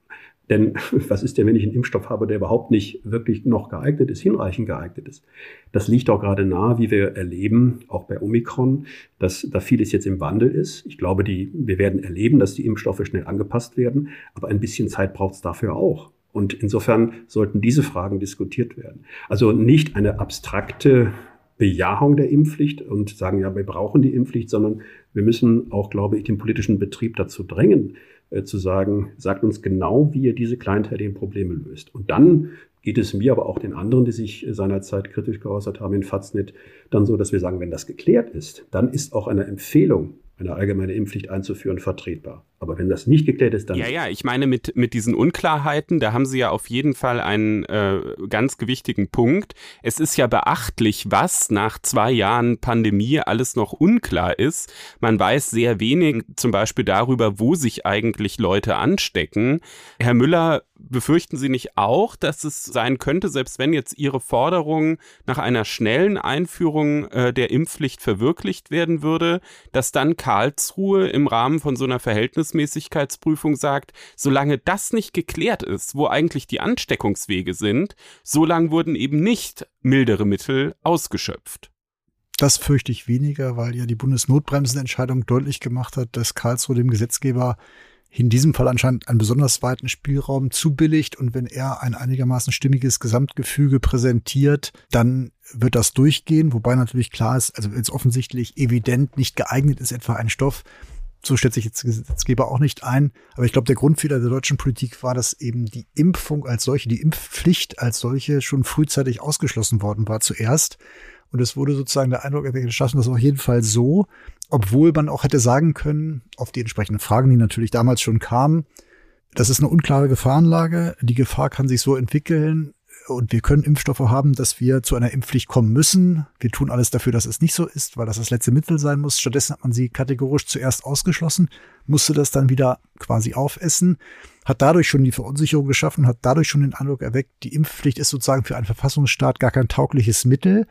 S4: Denn was ist denn, wenn ich einen Impfstoff habe, der überhaupt nicht wirklich noch geeignet ist, hinreichend geeignet ist? Das liegt auch gerade nahe, wie wir erleben, auch bei Omikron, dass da vieles jetzt im Wandel ist. Ich glaube, die, wir werden erleben, dass die Impfstoffe schnell angepasst werden, aber ein bisschen Zeit braucht es dafür auch. Und insofern sollten diese Fragen diskutiert werden. Also nicht eine abstrakte Bejahung der Impfpflicht und sagen, ja, wir brauchen die Impfpflicht, sondern wir müssen auch, glaube ich, den politischen Betrieb dazu drängen, zu sagen, sagt uns genau, wie ihr diese kleinteiligen Probleme löst. Und dann geht es mir, aber auch den anderen, die sich seinerzeit kritisch geäußert haben in Faznet, dann so, dass wir sagen, wenn das geklärt ist, dann ist auch eine Empfehlung eine allgemeine Impfpflicht einzuführen, vertretbar. Aber wenn das nicht geklärt ist, dann.
S2: Ja, ja, ich meine, mit, mit diesen Unklarheiten, da haben Sie ja auf jeden Fall einen äh, ganz gewichtigen Punkt. Es ist ja beachtlich, was nach zwei Jahren Pandemie alles noch unklar ist. Man weiß sehr wenig zum Beispiel darüber, wo sich eigentlich Leute anstecken. Herr Müller, befürchten Sie nicht auch, dass es sein könnte, selbst wenn jetzt Ihre Forderung nach einer schnellen Einführung äh, der Impfpflicht verwirklicht werden würde, dass dann Karlsruhe im Rahmen von so einer Verhältnismäßigkeitsprüfung sagt, solange das nicht geklärt ist, wo eigentlich die Ansteckungswege sind, solange wurden eben nicht mildere Mittel ausgeschöpft.
S1: Das fürchte ich weniger, weil ja die Bundesnotbremsenentscheidung deutlich gemacht hat, dass Karlsruhe dem Gesetzgeber in diesem Fall anscheinend einen besonders weiten Spielraum zubilligt und wenn er ein einigermaßen stimmiges Gesamtgefüge präsentiert, dann wird das durchgehen, wobei natürlich klar ist, also jetzt offensichtlich evident nicht geeignet ist, etwa ein Stoff, so stellt sich jetzt Gesetzgeber auch nicht ein. Aber ich glaube, der Grundfehler der deutschen Politik war, dass eben die Impfung als solche, die Impfpflicht als solche schon frühzeitig ausgeschlossen worden war zuerst. Und es wurde sozusagen der Eindruck geschaffen, dass auf jeden Fall so, obwohl man auch hätte sagen können, auf die entsprechenden Fragen, die natürlich damals schon kamen, das ist eine unklare Gefahrenlage. Die Gefahr kann sich so entwickeln und wir können Impfstoffe haben, dass wir zu einer Impfpflicht kommen müssen. Wir tun alles dafür, dass es nicht so ist, weil das das letzte Mittel sein muss. Stattdessen hat man sie kategorisch zuerst ausgeschlossen, musste das dann wieder quasi aufessen, hat dadurch schon die Verunsicherung geschaffen, hat dadurch schon den Eindruck erweckt, die Impfpflicht ist sozusagen für einen Verfassungsstaat gar kein taugliches Mittel.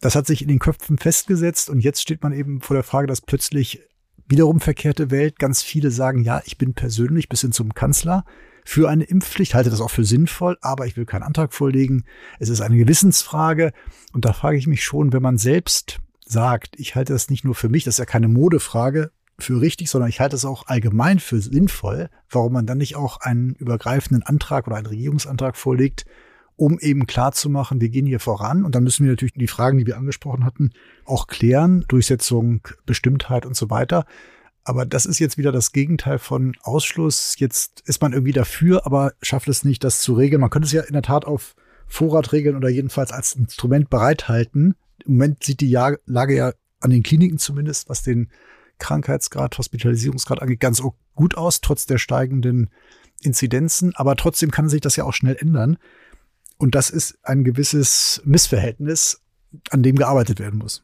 S1: Das hat sich in den Köpfen festgesetzt und jetzt steht man eben vor der Frage, dass plötzlich wiederum verkehrte Welt ganz viele sagen, ja, ich bin persönlich bis hin zum Kanzler für eine Impfpflicht, halte das auch für sinnvoll, aber ich will keinen Antrag vorlegen. Es ist eine Gewissensfrage und da frage ich mich schon, wenn man selbst sagt, ich halte das nicht nur für mich, das ist ja keine Modefrage, für richtig, sondern ich halte es auch allgemein für sinnvoll, warum man dann nicht auch einen übergreifenden Antrag oder einen Regierungsantrag vorlegt, um eben klar zu machen, wir gehen hier voran. Und dann müssen wir natürlich die Fragen, die wir angesprochen hatten, auch klären. Durchsetzung, Bestimmtheit und so weiter. Aber das ist jetzt wieder das Gegenteil von Ausschluss. Jetzt ist man irgendwie dafür, aber schafft es nicht, das zu regeln. Man könnte es ja in der Tat auf Vorrat regeln oder jedenfalls als Instrument bereithalten. Im Moment sieht die Lage ja an den Kliniken zumindest, was den Krankheitsgrad, Hospitalisierungsgrad angeht, ganz gut aus, trotz der steigenden Inzidenzen. Aber trotzdem kann sich das ja auch schnell ändern. Und das ist ein gewisses Missverhältnis, an dem gearbeitet werden muss.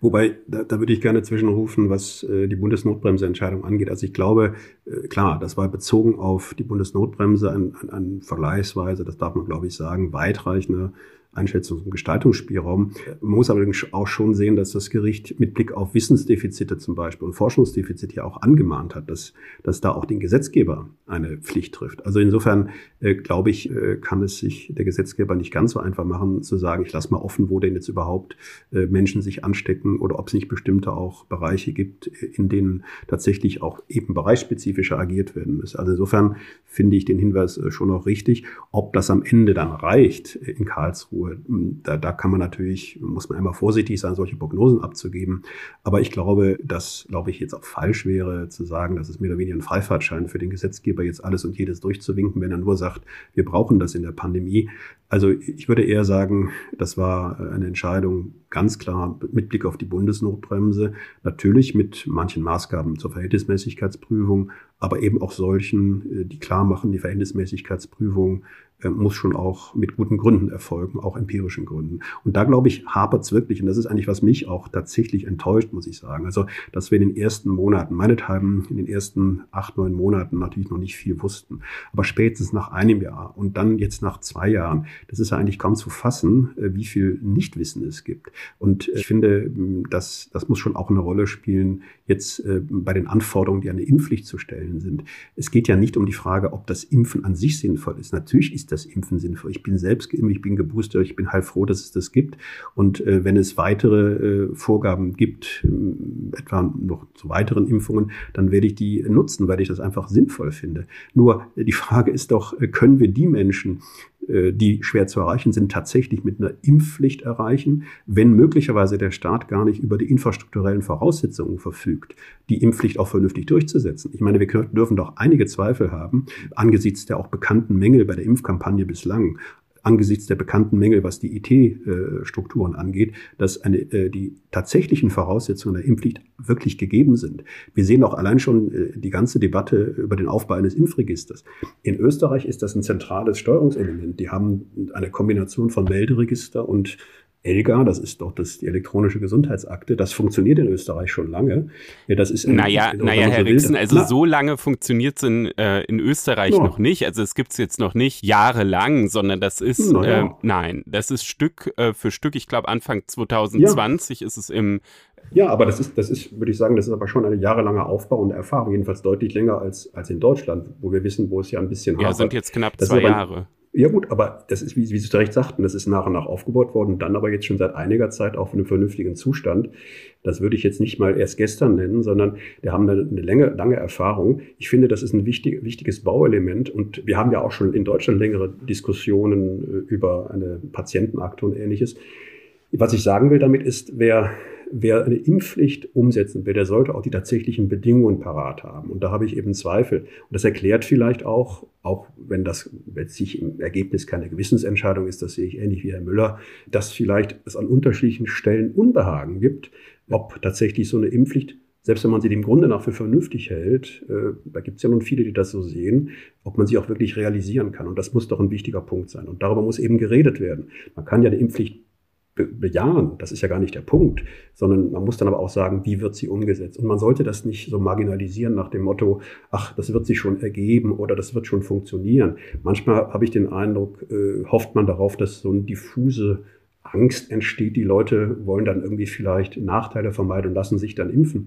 S4: Wobei, da, da würde ich gerne zwischenrufen, was äh, die Bundesnotbremseentscheidung angeht. Also ich glaube, äh, klar, das war bezogen auf die Bundesnotbremse ein, ein, ein vergleichsweise, das darf man glaube ich sagen, weitreichender Einschätzungs- und Gestaltungsspielraum. Man muss allerdings auch schon sehen, dass das Gericht mit Blick auf Wissensdefizite zum Beispiel und Forschungsdefizite ja auch angemahnt hat, dass, dass da auch den Gesetzgeber eine Pflicht trifft. Also insofern äh, glaube ich, äh, kann es sich der Gesetzgeber nicht ganz so einfach machen, zu sagen, ich lasse mal offen, wo denn jetzt überhaupt äh, Menschen sich anstecken oder ob es nicht bestimmte auch Bereiche gibt, in denen tatsächlich auch eben bereichsspezifischer agiert werden muss. Also insofern finde ich den Hinweis äh, schon auch richtig. Ob das am Ende dann reicht in Karlsruhe, hm, da, da kann man natürlich, muss man immer vorsichtig sein, solche Prognosen abzugeben. Aber ich glaube, dass, glaube ich, jetzt auch falsch wäre zu sagen, dass es mehr oder weniger ein Freifahrtschein für den Gesetzgeber jetzt alles und jedes durchzuwinken, wenn er nur sagt, wir brauchen das in der Pandemie. Also ich würde eher sagen, das war eine Entscheidung ganz klar mit Blick auf die Bundesnotbremse, natürlich mit manchen Maßgaben zur Verhältnismäßigkeitsprüfung, aber eben auch solchen, äh, die klar machen, die Verhältnismäßigkeitsprüfung muss schon auch mit guten Gründen erfolgen, auch empirischen Gründen. Und da glaube ich, hapert es wirklich. Und das ist eigentlich, was mich auch tatsächlich enttäuscht, muss ich sagen. Also, dass wir in den ersten Monaten, meinethalben in den ersten acht, neun Monaten natürlich noch nicht viel wussten. Aber spätestens nach einem Jahr und dann jetzt nach zwei Jahren, das ist ja eigentlich kaum zu fassen, äh, wie viel Nichtwissen es gibt. Und ich finde, das, das muss schon auch eine Rolle spielen, jetzt äh, bei den Anforderungen, die an eine Impfpflicht zu stellen sind. Es geht ja nicht um die Frage, ob das Impfen an sich sinnvoll ist. Natürlich ist das Impfen sinnvoll. Ich bin selbst geimpft, ich bin geboostert, ich bin heilfroh, dass es das gibt. Und äh, wenn es weitere äh, Vorgaben gibt, äh, etwa noch zu weiteren Impfungen, dann werde ich die nutzen, weil ich das einfach sinnvoll finde. Nur äh, die Frage ist doch, äh, können wir die Menschen, die schwer zu erreichen sind, tatsächlich mit einer Impfpflicht erreichen, wenn möglicherweise der Staat gar nicht über die infrastrukturellen Voraussetzungen verfügt, die Impfpflicht auch vernünftig durchzusetzen. Ich meine, wir dürfen doch einige Zweifel haben, angesichts der auch bekannten Mängel bei der Impfkampagne bislang, angesichts der bekannten Mängel, was die IT-Strukturen angeht, dass eine, äh, die tatsächlichen Voraussetzungen der Impfpflicht wirklich gegeben sind. Wir sehen auch allein schon äh, die ganze Debatte über den Aufbau eines Impfregisters. In Österreich ist das ein zentrales Steuerungselement. Die haben eine Kombination von Melderegister und ELGA, das ist doch das, die elektronische Gesundheitsakte, das funktioniert in Österreich schon lange.
S2: Ja, das ist naja, naja Herr Rixen, also Na, so lange funktioniert es in, äh, in Österreich ja. noch nicht. Also es gibt es jetzt noch nicht jahrelang, sondern das ist, ja. äh, nein, das ist Stück äh, für Stück. Ich glaube, Anfang 2020 ja. ist es im
S4: ja, aber das ist, das ist, würde ich sagen, das ist aber schon eine jahrelange Aufbau und Erfahrung, jedenfalls deutlich länger als, als in Deutschland, wo wir wissen, wo es ja ein bisschen
S2: Ja, hapert. sind jetzt knapp zwei aber, Jahre.
S4: Ja gut, aber das ist, wie, Sie zu Recht sagten, das ist nach und nach aufgebaut worden, dann aber jetzt schon seit einiger Zeit auch in einem vernünftigen Zustand. Das würde ich jetzt nicht mal erst gestern nennen, sondern wir haben eine, eine lange, lange Erfahrung. Ich finde, das ist ein wichtig, wichtiges Bauelement und wir haben ja auch schon in Deutschland längere Diskussionen äh, über eine Patientenakte und ähnliches. Was ich sagen will damit ist, wer wer eine Impfpflicht umsetzen will, der sollte auch die tatsächlichen Bedingungen parat haben. Und da habe ich eben Zweifel. Und das erklärt vielleicht auch, auch wenn das letztlich im Ergebnis keine Gewissensentscheidung ist, das sehe ich ähnlich wie Herr Müller, dass vielleicht es an unterschiedlichen Stellen Unbehagen gibt, ob tatsächlich so eine Impfpflicht selbst wenn man sie dem Grunde nach für vernünftig hält, äh, da gibt es ja nun viele, die das so sehen, ob man sie auch wirklich realisieren kann. Und das muss doch ein wichtiger Punkt sein. Und darüber muss eben geredet werden. Man kann ja eine Impfpflicht bejahen. Das ist ja gar nicht der Punkt, sondern man muss dann aber auch sagen, wie wird sie umgesetzt? Und man sollte das nicht so marginalisieren nach dem Motto, ach, das wird sich schon ergeben oder das wird schon funktionieren. Manchmal habe ich den Eindruck, äh, hofft man darauf, dass so eine diffuse Angst entsteht. Die Leute wollen dann irgendwie vielleicht Nachteile vermeiden und lassen sich dann impfen.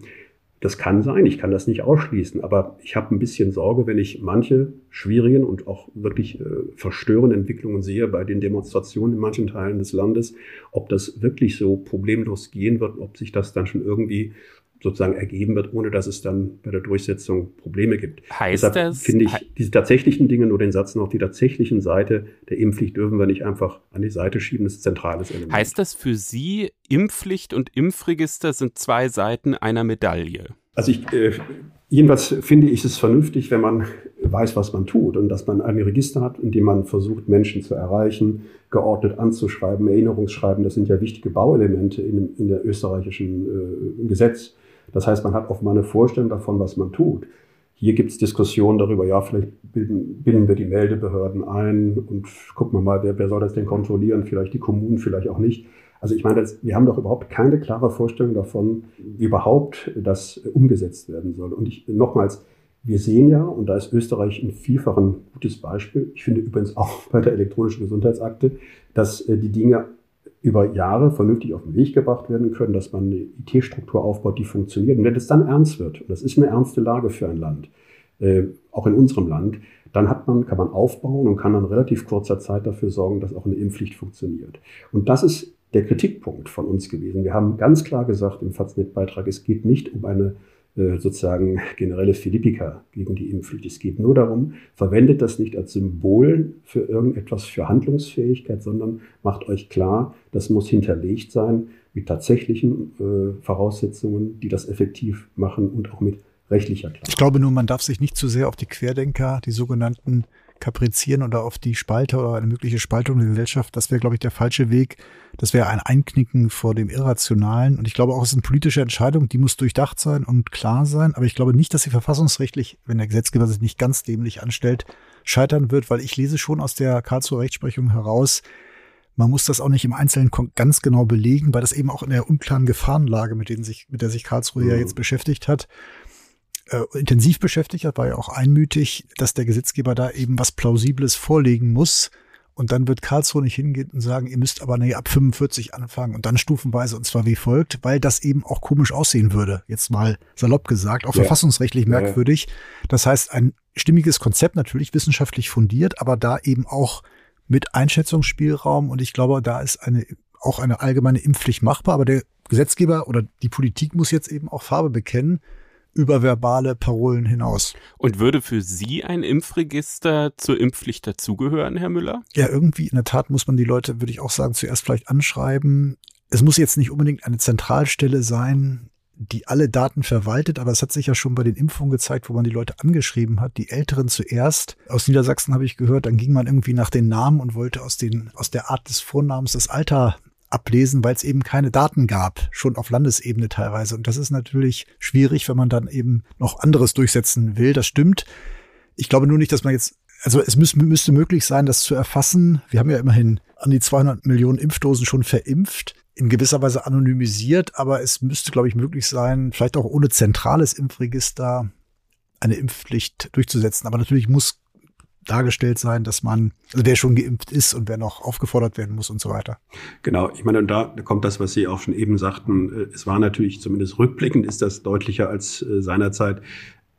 S4: Das kann sein, ich kann das nicht ausschließen, aber ich habe ein bisschen Sorge, wenn ich manche schwierigen und auch wirklich äh, verstörenden Entwicklungen sehe bei den Demonstrationen in manchen Teilen des Landes, ob das wirklich so problemlos gehen wird, ob sich das dann schon irgendwie sozusagen ergeben wird, ohne dass es dann bei der Durchsetzung Probleme gibt.
S2: Heißt Deshalb das?
S4: Finde ich diese tatsächlichen Dinge, nur den Satz noch, die tatsächlichen Seite der Impfpflicht dürfen wir nicht einfach an die Seite schieben, das ist zentrales
S2: Element. Heißt das für Sie, Impfpflicht und Impfregister sind zwei Seiten einer Medaille?
S4: Also ich, äh, jedenfalls finde ich es vernünftig, wenn man weiß, was man tut und dass man ein Register hat, in dem man versucht, Menschen zu erreichen, geordnet anzuschreiben, Erinnerungsschreiben, das sind ja wichtige Bauelemente in, in der österreichischen äh, Gesetz. Das heißt, man hat offenbar eine Vorstellung davon, was man tut. Hier gibt es Diskussionen darüber, ja, vielleicht bilden, binden wir die Meldebehörden ein und gucken wir mal, wer, wer soll das denn kontrollieren? Vielleicht die Kommunen, vielleicht auch nicht. Also ich meine, das, wir haben doch überhaupt keine klare Vorstellung davon, wie überhaupt das umgesetzt werden soll. Und ich nochmals, wir sehen ja, und da ist Österreich ein vielfach ein gutes Beispiel, ich finde übrigens auch bei der elektronischen Gesundheitsakte, dass äh, die Dinge über Jahre vernünftig auf den Weg gebracht werden können, dass man eine IT-Struktur aufbaut, die funktioniert. Und wenn es dann ernst wird, und das ist eine ernste Lage für ein Land, äh, auch in unserem Land, dann hat man, kann man aufbauen und kann dann relativ kurzer Zeit dafür sorgen, dass auch eine Impfpflicht funktioniert. Und das ist der Kritikpunkt von uns gewesen. Wir haben ganz klar gesagt im Faznet-Beitrag, es geht nicht um eine sozusagen generelle Philippika gegen die Impfpflicht. Es geht nur darum, verwendet das nicht als Symbol für irgendetwas für Handlungsfähigkeit, sondern macht euch klar, das muss hinterlegt sein mit tatsächlichen äh, Voraussetzungen, die das effektiv machen und auch mit rechtlicher Klarheit.
S1: Ich glaube nur, man darf sich nicht zu sehr auf die Querdenker, die sogenannten kaprizieren oder auf die Spalte oder eine mögliche Spaltung der Gesellschaft, das wäre, glaube ich, der falsche Weg. Das wäre ein Einknicken vor dem Irrationalen. Und ich glaube auch, es ist eine politische Entscheidung, die muss durchdacht sein und klar sein. Aber ich glaube nicht, dass sie verfassungsrechtlich, wenn der Gesetzgeber sich nicht ganz dämlich anstellt, scheitern wird, weil ich lese schon aus der Karlsruher Rechtsprechung heraus, man muss das auch nicht im Einzelnen ganz genau belegen, weil das eben auch in der unklaren Gefahrenlage, mit, denen sich, mit der sich Karlsruhe mhm. ja jetzt beschäftigt hat, äh, intensiv beschäftigt hat, war ja auch einmütig, dass der Gesetzgeber da eben was Plausibles vorlegen muss. Und dann wird Karlsruhe nicht hingehen und sagen, ihr müsst aber nee, ab 45 anfangen und dann stufenweise und zwar wie folgt, weil das eben auch komisch aussehen würde. Jetzt mal salopp gesagt, auch ja. verfassungsrechtlich merkwürdig. Das heißt, ein stimmiges Konzept natürlich wissenschaftlich fundiert, aber da eben auch mit Einschätzungsspielraum und ich glaube, da ist eine auch eine allgemeine Impfpflicht machbar, aber der Gesetzgeber oder die Politik muss jetzt eben auch Farbe bekennen über verbale Parolen hinaus.
S2: Und würde für Sie ein Impfregister zur Impfpflicht dazugehören, Herr Müller?
S1: Ja, irgendwie in der Tat muss man die Leute, würde ich auch sagen, zuerst vielleicht anschreiben. Es muss jetzt nicht unbedingt eine Zentralstelle sein, die alle Daten verwaltet, aber es hat sich ja schon bei den Impfungen gezeigt, wo man die Leute angeschrieben hat, die Älteren zuerst. Aus Niedersachsen habe ich gehört, dann ging man irgendwie nach den Namen und wollte aus den, aus der Art des Vornamens das Alter ablesen, weil es eben keine Daten gab, schon auf Landesebene teilweise. Und das ist natürlich schwierig, wenn man dann eben noch anderes durchsetzen will. Das stimmt. Ich glaube nur nicht, dass man jetzt, also es müß, müsste möglich sein, das zu erfassen. Wir haben ja immerhin an die 200 Millionen Impfdosen schon verimpft in gewisser Weise anonymisiert, aber es müsste, glaube ich, möglich sein, vielleicht auch ohne zentrales Impfregister eine Impfpflicht durchzusetzen. Aber natürlich muss dargestellt sein, dass man, also wer schon geimpft ist und wer noch aufgefordert werden muss und so weiter.
S4: Genau, ich meine, und da kommt das, was Sie auch schon eben sagten. Äh, es war natürlich, zumindest rückblickend ist das deutlicher als äh, seinerzeit.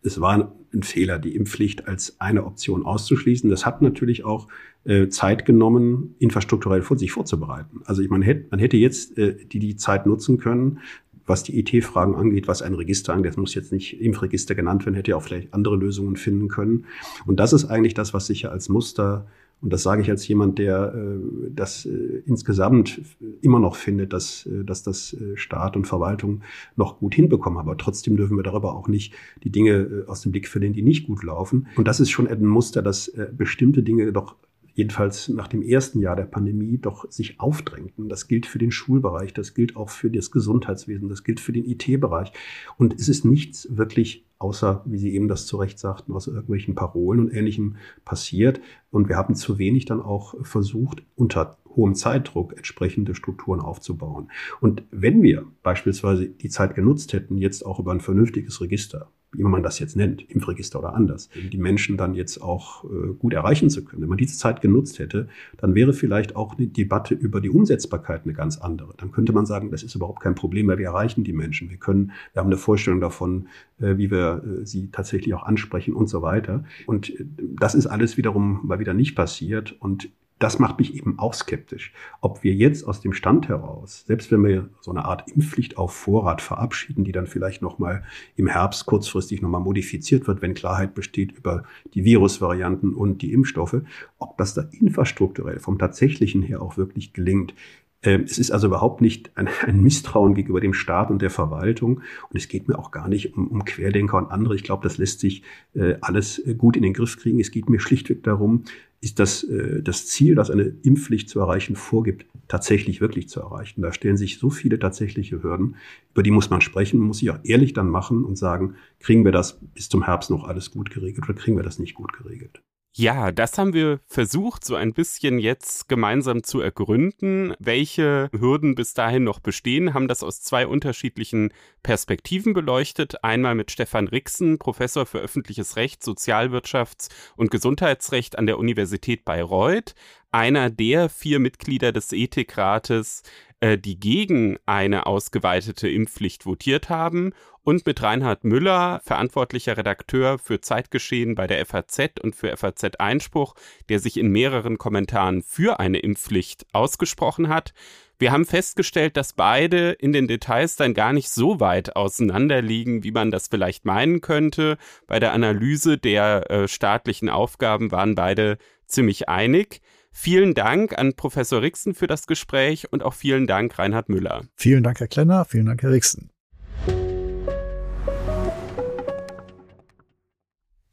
S4: Es war ein Fehler, die Impfpflicht als eine Option auszuschließen. Das hat natürlich auch äh, Zeit genommen, infrastrukturell vor sich vorzubereiten. Also ich meine, man hätte jetzt die, die Zeit nutzen können, was die IT-Fragen angeht, was ein Register angeht, das muss jetzt nicht Impfregister genannt werden, hätte ja auch vielleicht andere Lösungen finden können. Und das ist eigentlich das, was sicher als Muster und das sage ich als jemand, der äh, das äh, insgesamt immer noch findet, dass, äh, dass das äh, Staat und Verwaltung noch gut hinbekommen. Aber trotzdem dürfen wir darüber auch nicht die Dinge äh, aus dem Blick verlieren, die nicht gut laufen. Und das ist schon ein Muster, dass äh, bestimmte Dinge doch jedenfalls nach dem ersten Jahr der Pandemie doch sich aufdrängten. Das gilt für den Schulbereich, das gilt auch für das Gesundheitswesen, das gilt für den IT-Bereich. Und es ist nichts wirklich außer, wie Sie eben das zu Recht sagten, aus irgendwelchen Parolen und Ähnlichem passiert. Und wir haben zu wenig dann auch versucht, unter hohem Zeitdruck entsprechende Strukturen aufzubauen. Und wenn wir beispielsweise die Zeit genutzt hätten, jetzt auch über ein vernünftiges Register, wie man das jetzt nennt, Impfregister oder anders, die Menschen dann jetzt auch äh, gut erreichen zu können. Wenn man diese Zeit genutzt hätte, dann wäre vielleicht auch die Debatte über die Umsetzbarkeit eine ganz andere. Dann könnte man sagen, das ist überhaupt kein Problem, weil wir erreichen die Menschen. Wir können, wir haben eine Vorstellung davon, äh, wie wir äh, sie tatsächlich auch ansprechen und so weiter. Und das ist alles wiederum mal wieder nicht passiert. Und das macht mich eben auch skeptisch, ob wir jetzt aus dem Stand heraus, selbst wenn wir so eine Art Impfpflicht auf Vorrat verabschieden, die dann vielleicht nochmal im Herbst kurzfristig nochmal modifiziert wird, wenn Klarheit besteht über die Virusvarianten und die Impfstoffe, ob das da infrastrukturell vom tatsächlichen her auch wirklich gelingt. Ähm, es ist also überhaupt nicht ein, ein, Misstrauen gegenüber dem Staat und der Verwaltung. Und es geht mir auch gar nicht um, um Querdenker und andere. Ich glaube, das lässt sich äh, alles äh, gut in den Griff kriegen. Es geht mir schlichtweg darum, ist das, äh, das Ziel, das eine Impfpflicht zu erreichen vorgibt, tatsächlich wirklich zu erreichen. Da stellen sich so viele tatsächliche Hürden, über die muss man sprechen, muss sich auch ehrlich dann machen und sagen, kriegen wir das bis zum Herbst noch alles gut geregelt oder kriegen wir das nicht gut geregelt?
S2: Ja, das haben wir versucht, so ein bisschen jetzt gemeinsam zu ergründen. Welche Hürden bis dahin noch bestehen, haben das aus zwei unterschiedlichen Perspektiven beleuchtet. Einmal mit Stefan Rixen, Professor für öffentliches Recht, Sozialwirtschafts- und Gesundheitsrecht an der Universität Bayreuth, einer der vier Mitglieder des Ethikrates, äh, die gegen eine ausgeweitete Impfpflicht votiert haben und mit Reinhard Müller, verantwortlicher Redakteur für Zeitgeschehen bei der FAZ und für FAZ Einspruch, der sich in mehreren Kommentaren für eine Impfpflicht ausgesprochen hat. Wir haben festgestellt, dass beide in den Details dann gar nicht so weit auseinander liegen, wie man das vielleicht meinen könnte. Bei der Analyse der äh, staatlichen Aufgaben waren beide ziemlich einig. Vielen Dank an Professor Rixen für das Gespräch und auch vielen Dank Reinhard Müller.
S1: Vielen Dank, Herr Klenner. Vielen Dank, Herr Rixen.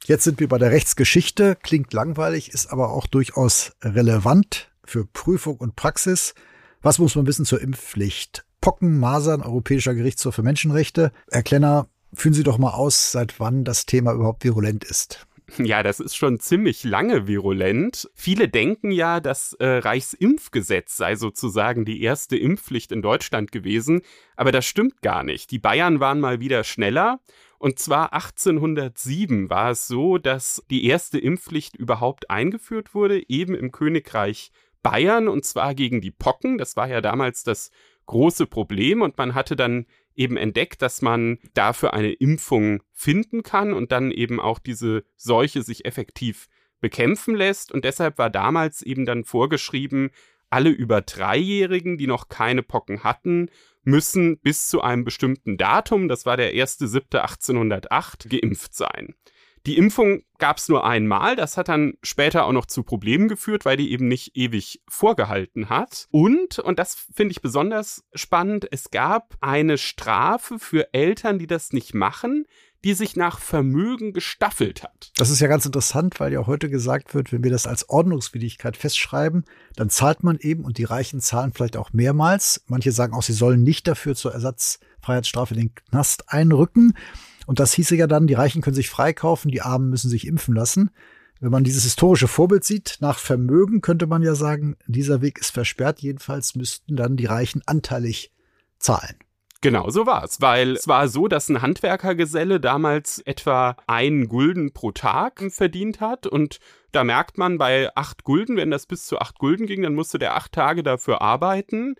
S1: Jetzt sind wir bei der Rechtsgeschichte. Klingt langweilig, ist aber auch durchaus relevant für Prüfung und Praxis. Was muss man wissen zur Impfpflicht? Pocken, Masern, Europäischer Gerichtshof für Menschenrechte. Herr Klenner, führen Sie doch mal aus, seit wann das Thema überhaupt virulent ist.
S2: Ja, das ist schon ziemlich lange virulent. Viele denken ja, das äh, Reichsimpfgesetz sei sozusagen die erste Impfpflicht in Deutschland gewesen, aber das stimmt gar nicht. Die Bayern waren mal wieder schneller. Und zwar 1807 war es so, dass die erste Impfpflicht überhaupt eingeführt wurde, eben im Königreich Bayern, und zwar gegen die Pocken. Das war ja damals das große Problem und man hatte dann eben entdeckt, dass man dafür eine Impfung finden kann und dann eben auch diese Seuche sich effektiv bekämpfen lässt. Und deshalb war damals eben dann vorgeschrieben, alle über Dreijährigen, die noch keine Pocken hatten, müssen bis zu einem bestimmten Datum, das war der 1.7.1808, geimpft sein. Die Impfung gab es nur einmal. Das hat dann später auch noch zu Problemen geführt, weil die eben nicht ewig vorgehalten hat. Und, und das finde ich besonders spannend, es gab eine Strafe für Eltern, die das nicht machen, die sich nach Vermögen gestaffelt hat.
S1: Das ist ja ganz interessant, weil ja heute gesagt wird, wenn wir das als Ordnungswidrigkeit festschreiben, dann zahlt man eben und die Reichen zahlen vielleicht auch mehrmals. Manche sagen auch, sie sollen nicht dafür zur Ersatzfreiheitsstrafe den Knast einrücken. Und das hieße ja dann, die Reichen können sich freikaufen, die Armen müssen sich impfen lassen. Wenn man dieses historische Vorbild sieht, nach Vermögen könnte man ja sagen, dieser Weg ist versperrt. Jedenfalls müssten dann die Reichen anteilig zahlen.
S2: Genau, so war es, weil es war so, dass ein Handwerkergeselle damals etwa einen Gulden pro Tag verdient hat und da merkt man bei acht Gulden, wenn das bis zu acht Gulden ging, dann musste der acht Tage dafür arbeiten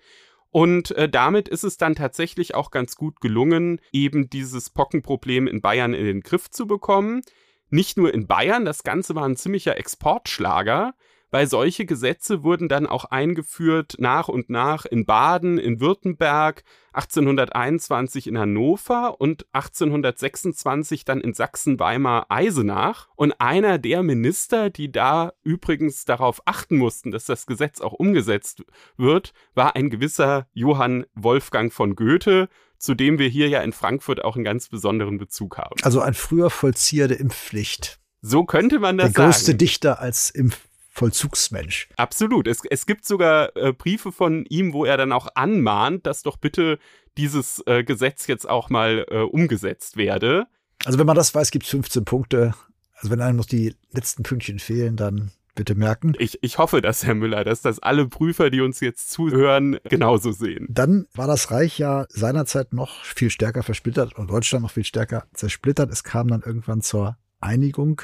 S2: und äh, damit ist es dann tatsächlich auch ganz gut gelungen, eben dieses Pockenproblem in Bayern in den Griff zu bekommen. Nicht nur in Bayern, das Ganze war ein ziemlicher Exportschlager weil solche Gesetze wurden dann auch eingeführt nach und nach in Baden, in Württemberg, 1821 in Hannover und 1826 dann in Sachsen-Weimar-Eisenach. Und einer der Minister, die da übrigens darauf achten mussten, dass das Gesetz auch umgesetzt wird, war ein gewisser Johann Wolfgang von Goethe, zu dem wir hier ja in Frankfurt auch einen ganz besonderen Bezug haben.
S1: Also ein früher Vollzieher der Impfpflicht.
S2: So könnte man das
S1: sagen. Der größte Dichter als Impf Vollzugsmensch.
S2: Absolut. Es, es gibt sogar äh, Briefe von ihm, wo er dann auch anmahnt, dass doch bitte dieses äh, Gesetz jetzt auch mal äh, umgesetzt werde.
S1: Also wenn man das weiß, gibt es 15 Punkte. Also wenn einem noch die letzten Pünktchen fehlen, dann bitte merken.
S2: Ich, ich hoffe, dass Herr Müller, dass das alle Prüfer, die uns jetzt zuhören, genauso sehen.
S1: Dann war das Reich ja seinerzeit noch viel stärker versplittert und Deutschland noch viel stärker zersplittert. Es kam dann irgendwann zur Einigung.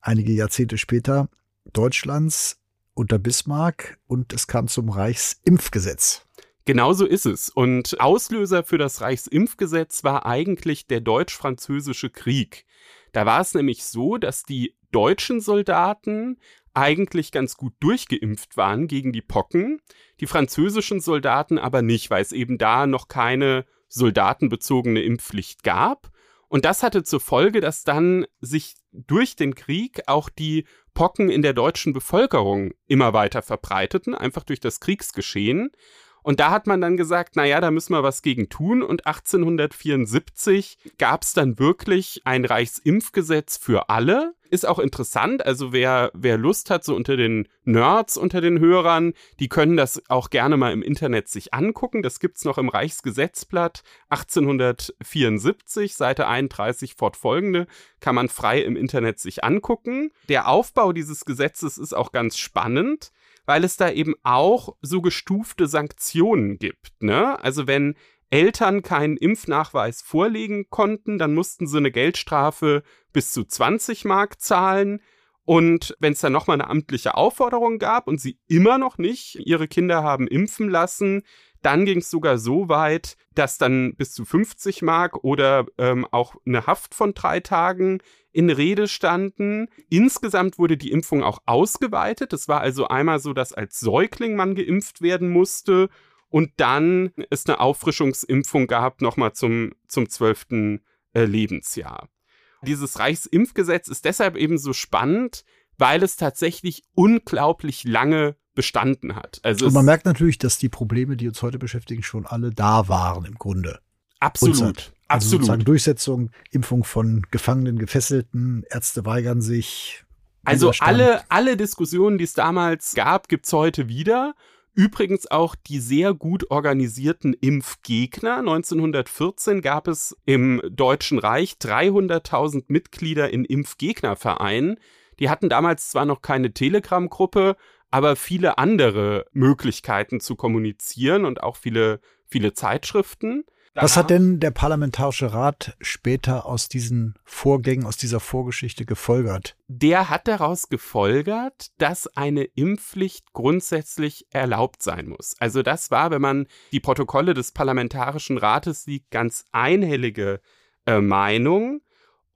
S1: Einige Jahrzehnte später Deutschlands unter Bismarck und es kam zum Reichsimpfgesetz.
S2: Genauso ist es. Und Auslöser für das Reichsimpfgesetz war eigentlich der Deutsch-Französische Krieg. Da war es nämlich so, dass die deutschen Soldaten eigentlich ganz gut durchgeimpft waren gegen die Pocken, die französischen Soldaten aber nicht, weil es eben da noch keine soldatenbezogene Impfpflicht gab. Und das hatte zur Folge, dass dann sich durch den Krieg auch die Pocken in der deutschen Bevölkerung immer weiter verbreiteten, einfach durch das Kriegsgeschehen. Und da hat man dann gesagt, na ja, da müssen wir was gegen tun. Und 1874 gab es dann wirklich ein Reichsimpfgesetz für alle. Ist auch interessant, also wer, wer Lust hat, so unter den Nerds, unter den Hörern, die können das auch gerne mal im Internet sich angucken. Das gibt's noch im Reichsgesetzblatt 1874, Seite 31 fortfolgende, kann man frei im Internet sich angucken. Der Aufbau dieses Gesetzes ist auch ganz spannend weil es da eben auch so gestufte Sanktionen gibt. Ne? Also wenn Eltern keinen Impfnachweis vorlegen konnten, dann mussten sie eine Geldstrafe bis zu 20 Mark zahlen. Und wenn es dann nochmal eine amtliche Aufforderung gab und sie immer noch nicht ihre Kinder haben impfen lassen, dann ging es sogar so weit, dass dann bis zu 50 Mark oder ähm, auch eine Haft von drei Tagen in Rede standen. Insgesamt wurde die Impfung auch ausgeweitet. Es war also einmal so, dass als Säugling man geimpft werden musste und dann es eine Auffrischungsimpfung gab, nochmal zum, zum 12. Äh, Lebensjahr. Dieses Reichsimpfgesetz ist deshalb eben so spannend, weil es tatsächlich unglaublich lange bestanden hat.
S1: Also und man merkt natürlich, dass die Probleme, die uns heute beschäftigen, schon alle da waren im Grunde.
S2: Absolut.
S1: Also Absolut. sozusagen Durchsetzung, Impfung von Gefangenen, Gefesselten, Ärzte weigern sich.
S2: Also alle, alle Diskussionen, die es damals gab, gibt's heute wieder. Übrigens auch die sehr gut organisierten Impfgegner. 1914 gab es im Deutschen Reich 300.000 Mitglieder in Impfgegnervereinen. Die hatten damals zwar noch keine Telegram-Gruppe, aber viele andere Möglichkeiten zu kommunizieren und auch viele, viele Zeitschriften.
S1: Was hat denn der Parlamentarische Rat später aus diesen Vorgängen, aus dieser Vorgeschichte gefolgert?
S2: Der hat daraus gefolgert, dass eine Impfpflicht grundsätzlich erlaubt sein muss. Also das war, wenn man die Protokolle des Parlamentarischen Rates sieht, ganz einhellige äh, Meinung.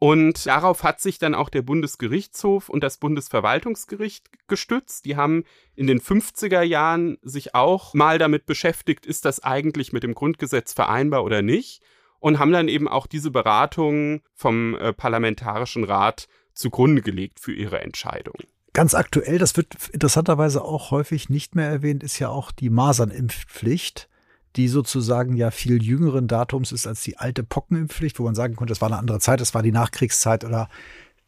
S2: Und darauf hat sich dann auch der Bundesgerichtshof und das Bundesverwaltungsgericht gestützt. Die haben in den 50er Jahren sich auch mal damit beschäftigt, ist das eigentlich mit dem Grundgesetz vereinbar oder nicht? Und haben dann eben auch diese Beratungen vom äh, Parlamentarischen Rat zugrunde gelegt für ihre Entscheidung.
S1: Ganz aktuell, das wird interessanterweise auch häufig nicht mehr erwähnt, ist ja auch die Masernimpfpflicht die sozusagen ja viel jüngeren Datums ist als die alte Pockenimpfpflicht, wo man sagen konnte, das war eine andere Zeit, das war die Nachkriegszeit oder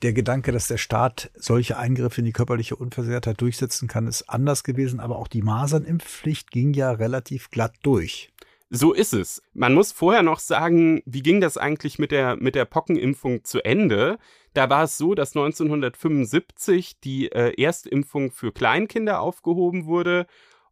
S1: der Gedanke, dass der Staat solche Eingriffe in die körperliche Unversehrtheit durchsetzen kann, ist anders gewesen. Aber auch die Masernimpfpflicht ging ja relativ glatt durch.
S2: So ist es. Man muss vorher noch sagen, wie ging das eigentlich mit der, mit der Pockenimpfung zu Ende? Da war es so, dass 1975 die äh, Erstimpfung für Kleinkinder aufgehoben wurde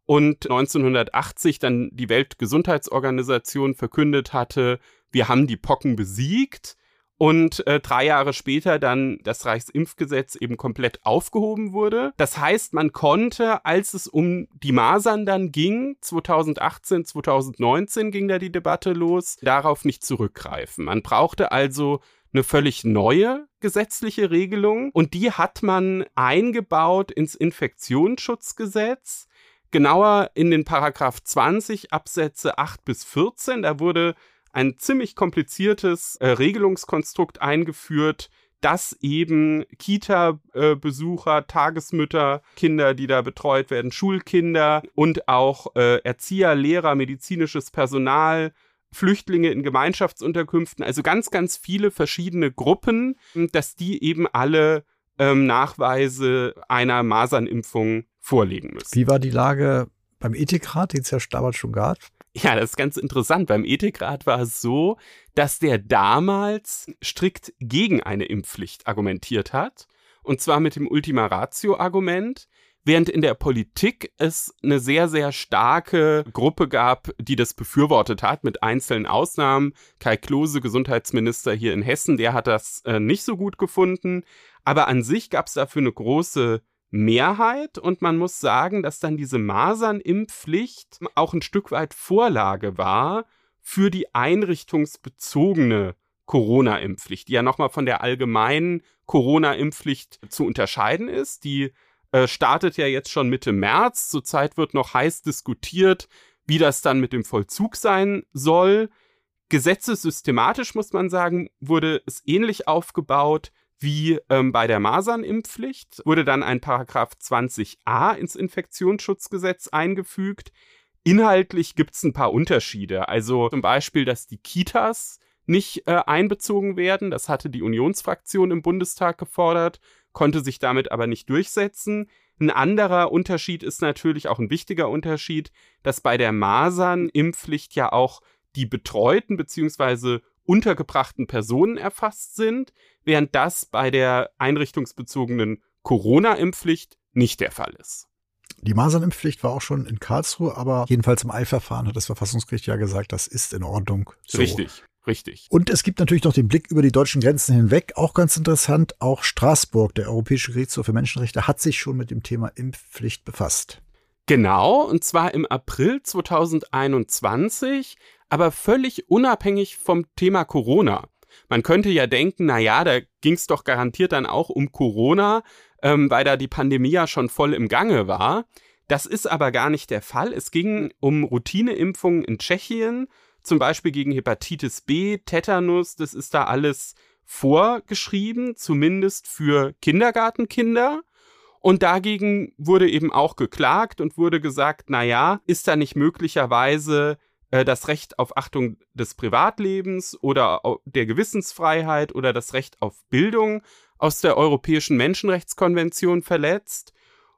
S2: und 1980 dann die Weltgesundheitsorganisation verkündet hatte, wir haben die Pocken besiegt und äh, drei Jahre später dann das Reichsimpfgesetz eben komplett aufgehoben wurde. Das heißt, man konnte, als es um die Masern dann ging, 2018, 2019 ging da die Debatte los, darauf nicht zurückgreifen. Man brauchte also eine völlig neue gesetzliche Regelung und die hat man eingebaut ins Infektionsschutzgesetz genauer in den Paragraph 20 Absätze 8 bis 14. Da wurde ein ziemlich kompliziertes äh, Regelungskonstrukt eingeführt, dass eben Kita-Besucher, Tagesmütter, Kinder, die da betreut werden, Schulkinder und auch äh, Erzieher, Lehrer, medizinisches Personal, Flüchtlinge in Gemeinschaftsunterkünften, also ganz, ganz viele verschiedene Gruppen, dass die eben alle ähm, Nachweise einer Masernimpfung vorlegen müssen.
S1: Wie war die Lage beim Ethikrat, den es ja damals schon gab?
S2: Ja, das ist ganz interessant. Beim Ethikrat war es so, dass der damals strikt gegen eine Impfpflicht argumentiert hat. Und zwar mit dem Ultima Ratio-Argument, während in der Politik es eine sehr, sehr starke Gruppe gab, die das befürwortet hat, mit einzelnen Ausnahmen. Kai Klose, Gesundheitsminister hier in Hessen, der hat das äh, nicht so gut gefunden. Aber an sich gab es dafür eine große Mehrheit und man muss sagen, dass dann diese Masernimpfpflicht auch ein Stück weit Vorlage war für die einrichtungsbezogene Corona-Impfpflicht, die ja nochmal von der allgemeinen Corona-Impfpflicht zu unterscheiden ist. Die äh, startet ja jetzt schon Mitte März. Zurzeit wird noch heiß diskutiert, wie das dann mit dem Vollzug sein soll. Gesetzessystematisch muss man sagen, wurde es ähnlich aufgebaut wie ähm, bei der Masernimpfpflicht wurde dann ein Paragraph 20a ins Infektionsschutzgesetz eingefügt, Inhaltlich gibt es ein paar Unterschiede. Also zum Beispiel, dass die Kitas nicht äh, einbezogen werden. Das hatte die Unionsfraktion im Bundestag gefordert, konnte sich damit aber nicht durchsetzen. Ein anderer Unterschied ist natürlich auch ein wichtiger Unterschied, dass bei der Masernimpfpflicht ja auch die betreuten bzw. untergebrachten Personen erfasst sind, während das bei der einrichtungsbezogenen Corona-Impfpflicht nicht der Fall ist.
S1: Die Masernimpfpflicht war auch schon in Karlsruhe, aber jedenfalls im Eilverfahren hat das Verfassungsgericht ja gesagt, das ist in Ordnung.
S2: So. Richtig. Richtig.
S1: Und es gibt natürlich noch den Blick über die deutschen Grenzen hinweg. Auch ganz interessant. Auch Straßburg, der Europäische Gerichtshof für Menschenrechte, hat sich schon mit dem Thema Impfpflicht befasst.
S2: Genau, und zwar im April 2021, aber völlig unabhängig vom Thema Corona. Man könnte ja denken, na ja, da ging es doch garantiert dann auch um Corona, ähm, weil da die Pandemie ja schon voll im Gange war. Das ist aber gar nicht der Fall. Es ging um Routineimpfungen in Tschechien zum Beispiel gegen Hepatitis B, Tetanus, das ist da alles vorgeschrieben, zumindest für Kindergartenkinder. Und dagegen wurde eben auch geklagt und wurde gesagt, na ja, ist da nicht möglicherweise äh, das Recht auf Achtung des Privatlebens oder der Gewissensfreiheit oder das Recht auf Bildung aus der Europäischen Menschenrechtskonvention verletzt?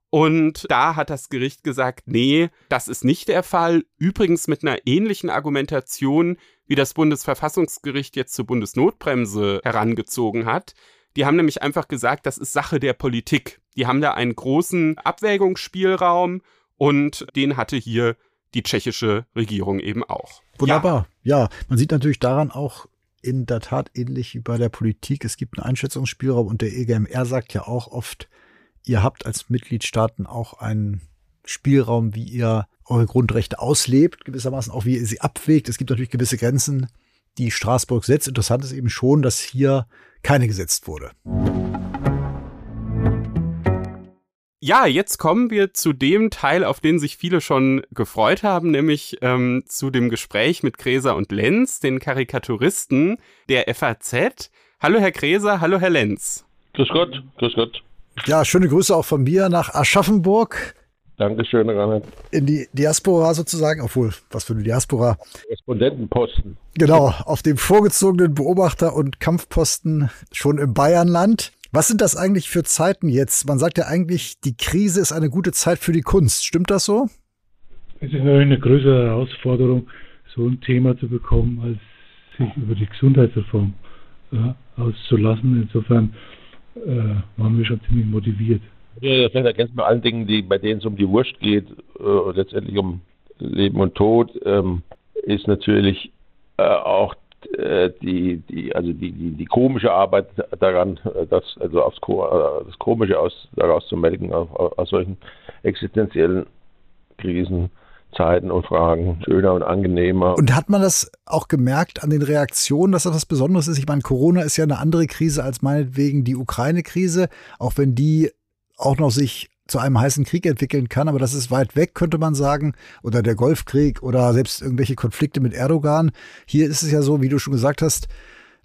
S2: Und da hat das Gericht gesagt, nee, das ist nicht der Fall. Übrigens mit einer ähnlichen Argumentation, wie das Bundesverfassungsgericht jetzt zur Bundesnotbremse herangezogen hat. Die haben nämlich einfach gesagt, das ist Sache der Politik. Die haben da einen großen Abwägungsspielraum und den hatte hier die tschechische Regierung eben auch.
S1: Wunderbar. Ja, ja man sieht natürlich daran auch in der Tat ähnlich wie bei der Politik. Es gibt einen Einschätzungsspielraum und der EGMR sagt ja auch oft, ihr habt als Mitgliedstaaten auch einen Spielraum, wie ihr eure Grundrechte auslebt, gewissermaßen auch wie ihr sie abwägt. Es gibt natürlich gewisse Grenzen, die Straßburg setzt. Interessant ist eben schon, dass hier keine gesetzt wurde.
S2: Ja, jetzt kommen wir zu dem Teil, auf den sich viele schon gefreut haben, nämlich ähm, zu dem Gespräch mit Gräser und Lenz, den Karikaturisten der FAZ. Hallo Herr Gräser, hallo Herr Lenz.
S5: Grüß Gott, grüß Gott.
S1: Ja, schöne Grüße auch von mir nach Aschaffenburg.
S5: Dankeschön, Rainer.
S1: In die Diaspora sozusagen, obwohl, was für eine Diaspora?
S5: Respondentenposten.
S1: Genau, auf dem vorgezogenen Beobachter- und Kampfposten schon im Bayernland. Was sind das eigentlich für Zeiten jetzt? Man sagt ja eigentlich, die Krise ist eine gute Zeit für die Kunst. Stimmt das so?
S6: Es ist natürlich eine größere Herausforderung, so ein Thema zu bekommen, als sich über die Gesundheitsreform ja, auszulassen. Insofern äh, waren wir schon ziemlich motiviert.
S5: Ja, vielleicht ergänzt man allen Dingen, die, bei denen es um die Wurst geht, äh, letztendlich um Leben und Tod, ähm, ist natürlich äh, auch äh, die, die, also die, die, die komische Arbeit daran, äh, das, also aufs, äh, das Komische aus, daraus zu melden, aus, solchen existenziellen Krisen Zeiten und Fragen schöner und angenehmer.
S1: Und hat man das auch gemerkt an den Reaktionen, dass das was Besonderes ist? Ich meine, Corona ist ja eine andere Krise als meinetwegen die Ukraine-Krise, auch wenn die auch noch sich zu einem heißen Krieg entwickeln kann, aber das ist weit weg, könnte man sagen, oder der Golfkrieg oder selbst irgendwelche Konflikte mit Erdogan. Hier ist es ja so, wie du schon gesagt hast,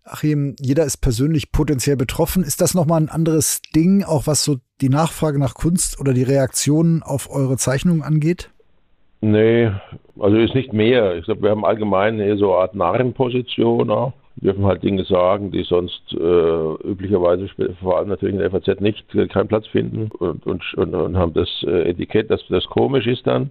S1: Achim, jeder ist persönlich potenziell betroffen. Ist das nochmal ein anderes Ding, auch was so die Nachfrage nach Kunst oder die Reaktionen auf eure Zeichnungen angeht?
S5: Nee, also ist nicht mehr. Ich glaube, wir haben allgemein eher so eine Art Narrenposition auch. Wir dürfen halt Dinge sagen, die sonst äh, üblicherweise, vor allem natürlich in der FAZ, nicht äh, keinen Platz finden und, und, und, und haben das äh, Etikett, dass das komisch ist dann.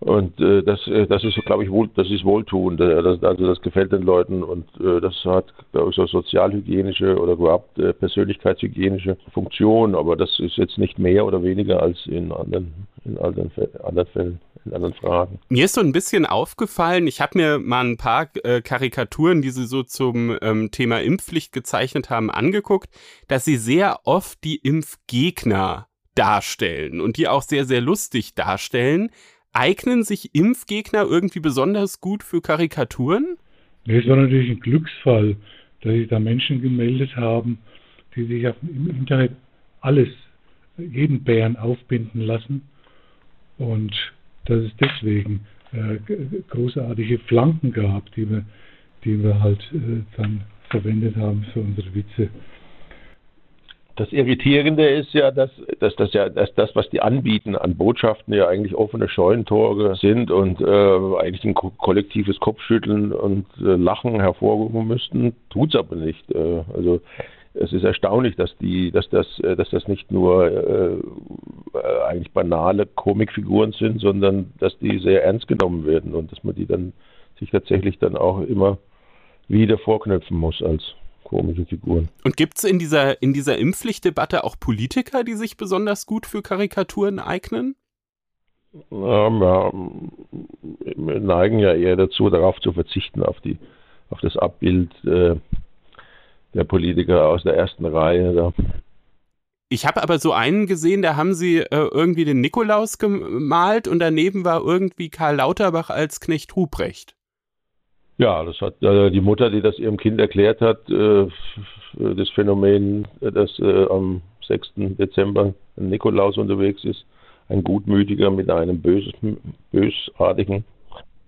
S5: Und äh, das, äh, das ist, glaube ich, wohl, das ist wohltuend. Äh, das, also das gefällt den Leuten und äh, das hat, glaube ich, so sozialhygienische oder überhaupt äh, persönlichkeitshygienische Funktion. Aber das ist jetzt nicht mehr oder weniger als in anderen, in anderen, anderen Fällen, in anderen Fragen.
S2: Mir ist so ein bisschen aufgefallen, ich habe mir mal ein paar Karikaturen, die Sie so zum ähm, Thema Impfpflicht gezeichnet haben, angeguckt, dass Sie sehr oft die Impfgegner darstellen und die auch sehr, sehr lustig darstellen. Eignen sich Impfgegner irgendwie besonders gut für Karikaturen?
S6: Es war natürlich ein Glücksfall, dass sich da Menschen gemeldet haben, die sich im Internet alles, jeden Bären aufbinden lassen. Und dass es deswegen äh, großartige Flanken gab, die wir, die wir halt äh, dann verwendet haben für unsere Witze.
S5: Das Irritierende ist ja, dass, dass, das ja, dass das, was die anbieten an Botschaften, ja eigentlich offene Scheunentore sind und äh, eigentlich ein ko kollektives Kopfschütteln und äh, Lachen hervorrufen müssten, tut es aber nicht. Äh, also es ist erstaunlich, dass die, dass das, äh, dass das nicht nur äh, äh, eigentlich banale Komikfiguren sind, sondern dass die sehr ernst genommen werden und dass man die dann sich tatsächlich dann auch immer wieder vorknöpfen muss als komische Figuren.
S2: Und gibt es in dieser, in dieser Impfpflichtdebatte auch Politiker, die sich besonders gut für Karikaturen eignen?
S5: Ja, ja, wir neigen ja eher dazu, darauf zu verzichten, auf, die, auf das Abbild äh, der Politiker aus der ersten Reihe. Da.
S2: Ich habe aber so einen gesehen, da haben sie äh, irgendwie den Nikolaus gemalt und daneben war irgendwie Karl Lauterbach als Knecht Ruprecht.
S5: Ja, das hat äh, die Mutter, die das ihrem Kind erklärt hat, äh, das Phänomen, dass äh, am 6. Dezember ein Nikolaus unterwegs ist, ein Gutmütiger mit einem bös, bösartigen,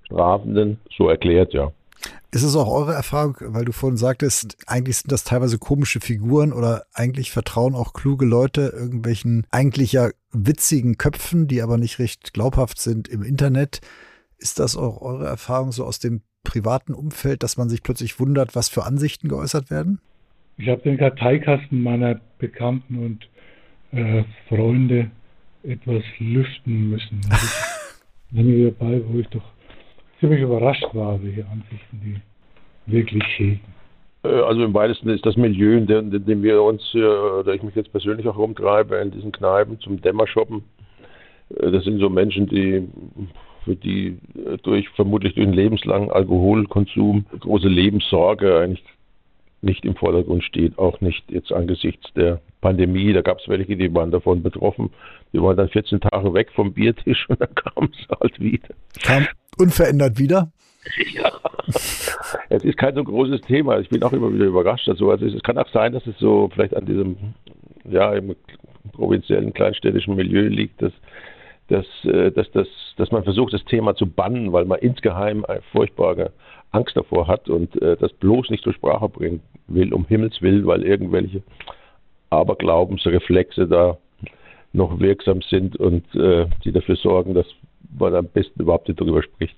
S5: strafenden, so erklärt, ja.
S1: Ist es auch eure Erfahrung, weil du vorhin sagtest, eigentlich sind das teilweise komische Figuren oder eigentlich vertrauen auch kluge Leute irgendwelchen eigentlich ja witzigen Köpfen, die aber nicht recht glaubhaft sind im Internet. Ist das auch eure Erfahrung so aus dem privaten Umfeld, dass man sich plötzlich wundert, was für Ansichten geäußert werden?
S6: Ich habe den Karteikasten meiner Bekannten und äh, Freunde etwas lüften müssen. Einige dabei, wo ich doch ziemlich überrascht war, welche Ansichten die wirklich hegen.
S5: Äh, also im weitesten ist das Milieu, in dem, in dem wir uns, äh, da ich mich jetzt persönlich auch rumtreibe, in diesen Kneipen zum Dämmershoppen, äh, das sind so Menschen, die für die durch vermutlich durch einen lebenslangen Alkoholkonsum große Lebenssorge eigentlich nicht im Vordergrund steht, auch nicht jetzt angesichts der Pandemie. Da gab es welche, die waren davon betroffen. Die waren dann 14 Tage weg vom Biertisch und dann kamen sie halt wieder.
S1: Kam unverändert wieder?
S5: Ja, es ist kein so großes Thema. Ich bin auch immer wieder überrascht, dass sowas ist. Es kann auch sein, dass es so vielleicht an diesem, ja, im provinziellen, kleinstädtischen Milieu liegt, dass, dass, äh, dass, dass, dass man versucht, das Thema zu bannen, weil man insgeheim eine furchtbare Angst davor hat und äh, das bloß nicht zur Sprache bringen will, um Himmels Willen, weil irgendwelche Aberglaubensreflexe da noch wirksam sind und äh, die dafür sorgen, dass man am besten überhaupt nicht darüber spricht.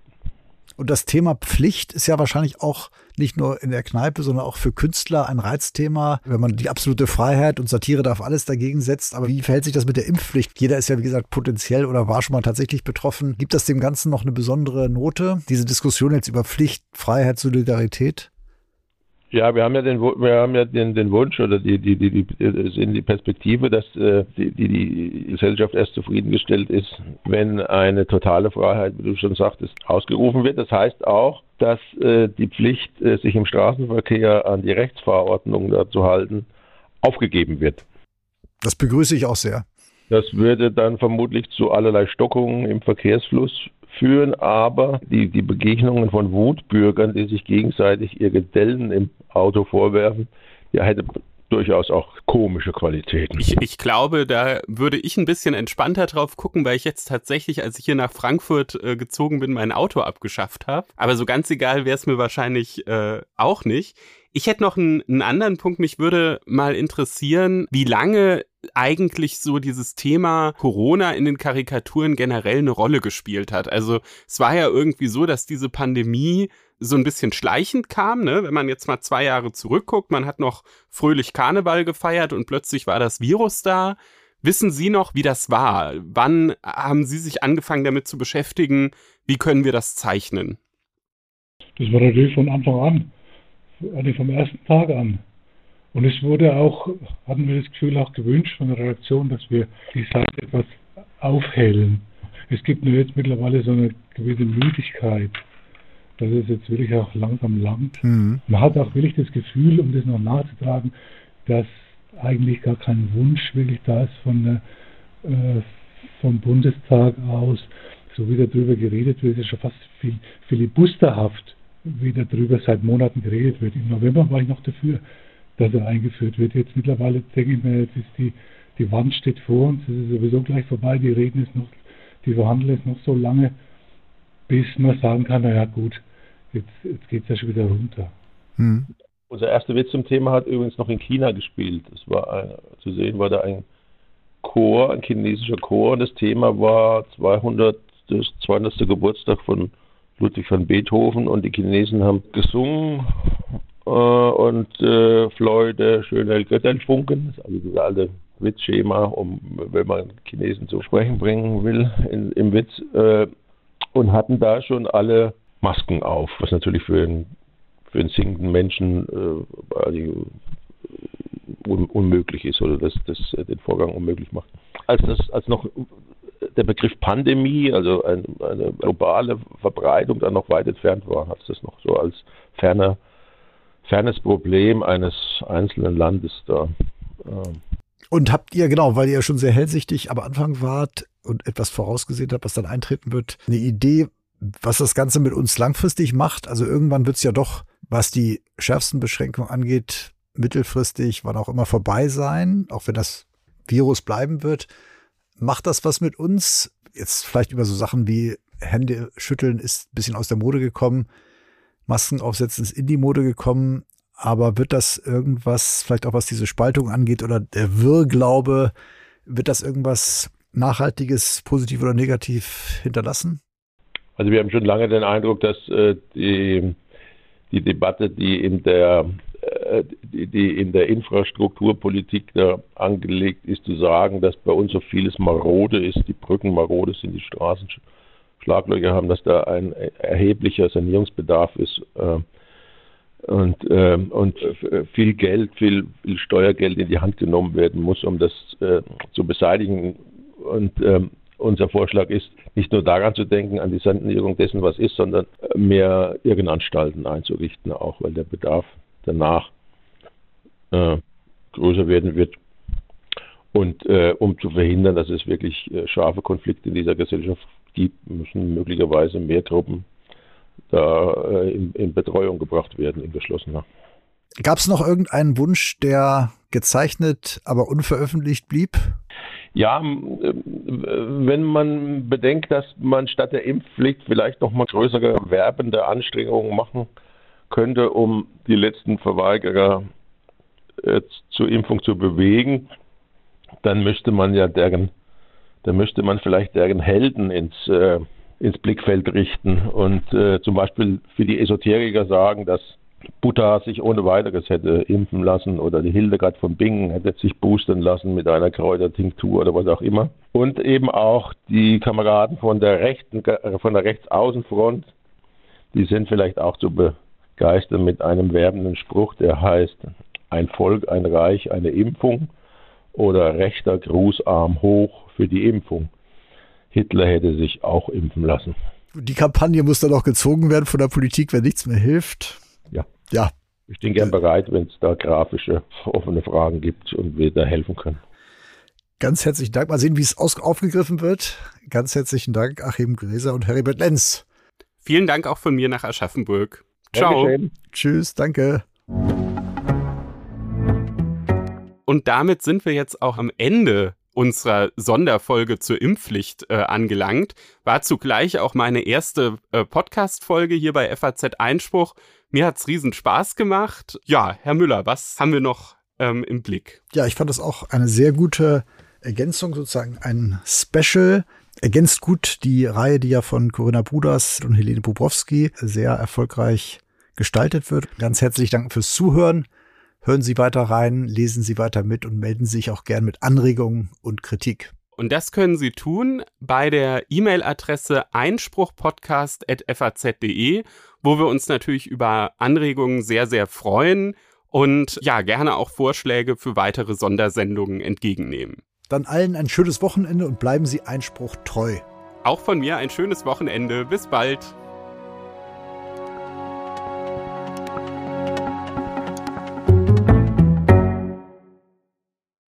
S1: Und das Thema Pflicht ist ja wahrscheinlich auch nicht nur in der Kneipe, sondern auch für Künstler ein Reizthema, wenn man die absolute Freiheit und Satire darf alles dagegen setzt. Aber wie verhält sich das mit der Impfpflicht? Jeder ist ja, wie gesagt, potenziell oder war schon mal tatsächlich betroffen. Gibt das dem Ganzen noch eine besondere Note? Diese Diskussion jetzt über Pflicht, Freiheit, Solidarität?
S5: Ja, wir haben ja den, wir haben ja den, den Wunsch oder die, die, die, die, die Perspektive, dass äh, die, die, die Gesellschaft erst zufriedengestellt ist, wenn eine totale Freiheit, wie du schon sagtest, ausgerufen wird. Das heißt auch, dass äh, die Pflicht, äh, sich im Straßenverkehr an die Rechtsverordnung zu halten, aufgegeben wird.
S1: Das begrüße ich auch sehr.
S5: Das würde dann vermutlich zu allerlei Stockungen im Verkehrsfluss führen, aber die, die Begegnungen von Wutbürgern, die sich gegenseitig ihr Gedellen im Auto vorwerfen, ja, hätte durchaus auch komische Qualitäten.
S2: Ich, ich, glaube, da würde ich ein bisschen entspannter drauf gucken, weil ich jetzt tatsächlich, als ich hier nach Frankfurt äh, gezogen bin, mein Auto abgeschafft habe. Aber so ganz egal wäre es mir wahrscheinlich äh, auch nicht. Ich hätte noch einen, einen anderen Punkt. Mich würde mal interessieren, wie lange eigentlich so dieses Thema Corona in den Karikaturen generell eine Rolle gespielt hat. Also es war ja irgendwie so, dass diese Pandemie so ein bisschen schleichend kam, ne? Wenn man jetzt mal zwei Jahre zurückguckt, man hat noch fröhlich Karneval gefeiert und plötzlich war das Virus da. Wissen Sie noch, wie das war? Wann haben Sie sich angefangen damit zu beschäftigen? Wie können wir das zeichnen?
S6: Das war natürlich von Anfang an, eigentlich vom ersten Tag an. Und es wurde auch, hatten wir das Gefühl auch gewünscht von der Redaktion, dass wir die Seite etwas aufhellen. Es gibt nur jetzt mittlerweile so eine gewisse Müdigkeit, dass es jetzt wirklich auch langsam langt. Mhm. Man hat auch wirklich das Gefühl, um das noch nachzutragen, dass eigentlich gar kein Wunsch wirklich da ist von der, äh, vom Bundestag aus, so wie darüber geredet wird, ist schon fast viel, filibusterhaft, wie darüber seit Monaten geredet wird. Im November war ich noch dafür, dass er eingeführt wird. Jetzt mittlerweile denke ich mir, jetzt ist die, die Wand steht vor uns, es ist sowieso gleich vorbei, die reden es noch, die verhandeln es noch so lange, bis man sagen kann, naja gut, jetzt, jetzt geht es ja schon wieder runter.
S5: Hm. Unser erster Witz zum Thema hat übrigens noch in China gespielt. Es war ein, zu sehen, war da ein Chor, ein chinesischer Chor. Und das Thema war 200, das 200. Geburtstag von Ludwig van Beethoven. Und die Chinesen haben gesungen äh, und äh, Fleude, schöne Götterfunken. Also das alte Witzschema, um, wenn man Chinesen zu sprechen bringen will in, im Witz. Äh, und hatten da schon alle Masken auf, was natürlich für einen, für einen singenden Menschen äh, un, unmöglich ist oder das, das äh, den Vorgang unmöglich macht. Als das als noch der Begriff Pandemie, also ein, eine globale Verbreitung dann noch weit entfernt war, hat es das noch so als ferner, fernes Problem eines einzelnen Landes da.
S1: Und habt ihr, genau, weil ihr schon sehr hellsichtig am Anfang wart und etwas vorausgesehen habt, was dann eintreten wird, eine Idee, was das Ganze mit uns langfristig macht. Also irgendwann wird es ja doch, was die schärfsten Beschränkungen angeht, mittelfristig, wann auch immer vorbei sein, auch wenn das Virus bleiben wird. Macht das was mit uns? Jetzt vielleicht über so Sachen wie Hände schütteln ist ein bisschen aus der Mode gekommen. Masken aufsetzen ist in die Mode gekommen. Aber wird das irgendwas, vielleicht auch was diese Spaltung angeht oder der Wirrglaube, wird das irgendwas Nachhaltiges, positiv oder negativ hinterlassen?
S5: Also wir haben schon lange den Eindruck, dass äh, die, die Debatte, die in der äh, die, in der Infrastrukturpolitik da angelegt ist, zu sagen, dass bei uns so vieles marode ist, die Brücken marode sind, die Straßen Schlaglöcher haben, dass da ein erheblicher Sanierungsbedarf ist äh, und, äh, und viel Geld, viel, viel, Steuergeld in die Hand genommen werden muss, um das äh, zu beseitigen. Und ähm, unser Vorschlag ist, nicht nur daran zu denken, an die Sanierung dessen, was ist, sondern mehr Irrenanstalten einzurichten, auch weil der Bedarf danach äh, größer werden wird. Und äh, um zu verhindern, dass es wirklich äh, scharfe Konflikte in dieser Gesellschaft gibt, müssen möglicherweise mehr Gruppen da äh, in, in, Betreuung gebracht werden, in geschlossener.
S1: Gab es noch irgendeinen Wunsch, der gezeichnet, aber unveröffentlicht blieb?
S5: Ja, äh, wenn man bedenkt, dass man statt der Impfpflicht vielleicht noch mal größere werbende Anstrengungen machen könnte, um die letzten Verweigerer äh, zur Impfung zu bewegen, dann müsste man ja deren, dann müsste man vielleicht deren Helden ins, äh, ins Blickfeld richten und äh, zum Beispiel für die Esoteriker sagen, dass Buddha sich ohne weiteres hätte impfen lassen oder die Hildegard von Bingen hätte sich boostern lassen mit einer Kräutertinktur oder was auch immer. Und eben auch die Kameraden von der rechten, von der Rechtsaußenfront, die sind vielleicht auch zu begeistern mit einem werbenden Spruch, der heißt, ein Volk, ein Reich, eine Impfung oder rechter Grußarm hoch für die Impfung. Hitler hätte sich auch impfen lassen.
S1: Die Kampagne muss dann auch gezogen werden von der Politik, wenn nichts mehr hilft.
S5: Ja. Ja. Ich bin gern bereit, wenn es da grafische, offene Fragen gibt und wir da helfen können.
S1: Ganz herzlichen Dank. Mal sehen, wie es aufgegriffen wird. Ganz herzlichen Dank, Achim Gräser und Heribert Lenz.
S2: Vielen Dank auch von mir nach Aschaffenburg. Ciao.
S1: Tschüss, danke.
S2: Und damit sind wir jetzt auch am Ende unserer Sonderfolge zur Impfpflicht äh, angelangt. War zugleich auch meine erste äh, Podcast-Folge hier bei FAZ Einspruch. Mir hat's riesen Spaß gemacht. Ja, Herr Müller, was haben wir noch ähm, im Blick?
S1: Ja, ich fand das auch eine sehr gute Ergänzung, sozusagen ein Special. Ergänzt gut die Reihe, die ja von Corinna Buders und Helene Bobrowski sehr erfolgreich gestaltet wird. Ganz herzlich danken fürs Zuhören. Hören Sie weiter rein, lesen Sie weiter mit und melden Sie sich auch gern mit Anregungen und Kritik.
S2: Und das können Sie tun bei der E-Mail-Adresse einspruchpodcast.faz.de, wo wir uns natürlich über Anregungen sehr, sehr freuen und ja, gerne auch Vorschläge für weitere Sondersendungen entgegennehmen.
S1: Dann allen ein schönes Wochenende und bleiben Sie Einspruch treu.
S2: Auch von mir ein schönes Wochenende. Bis bald.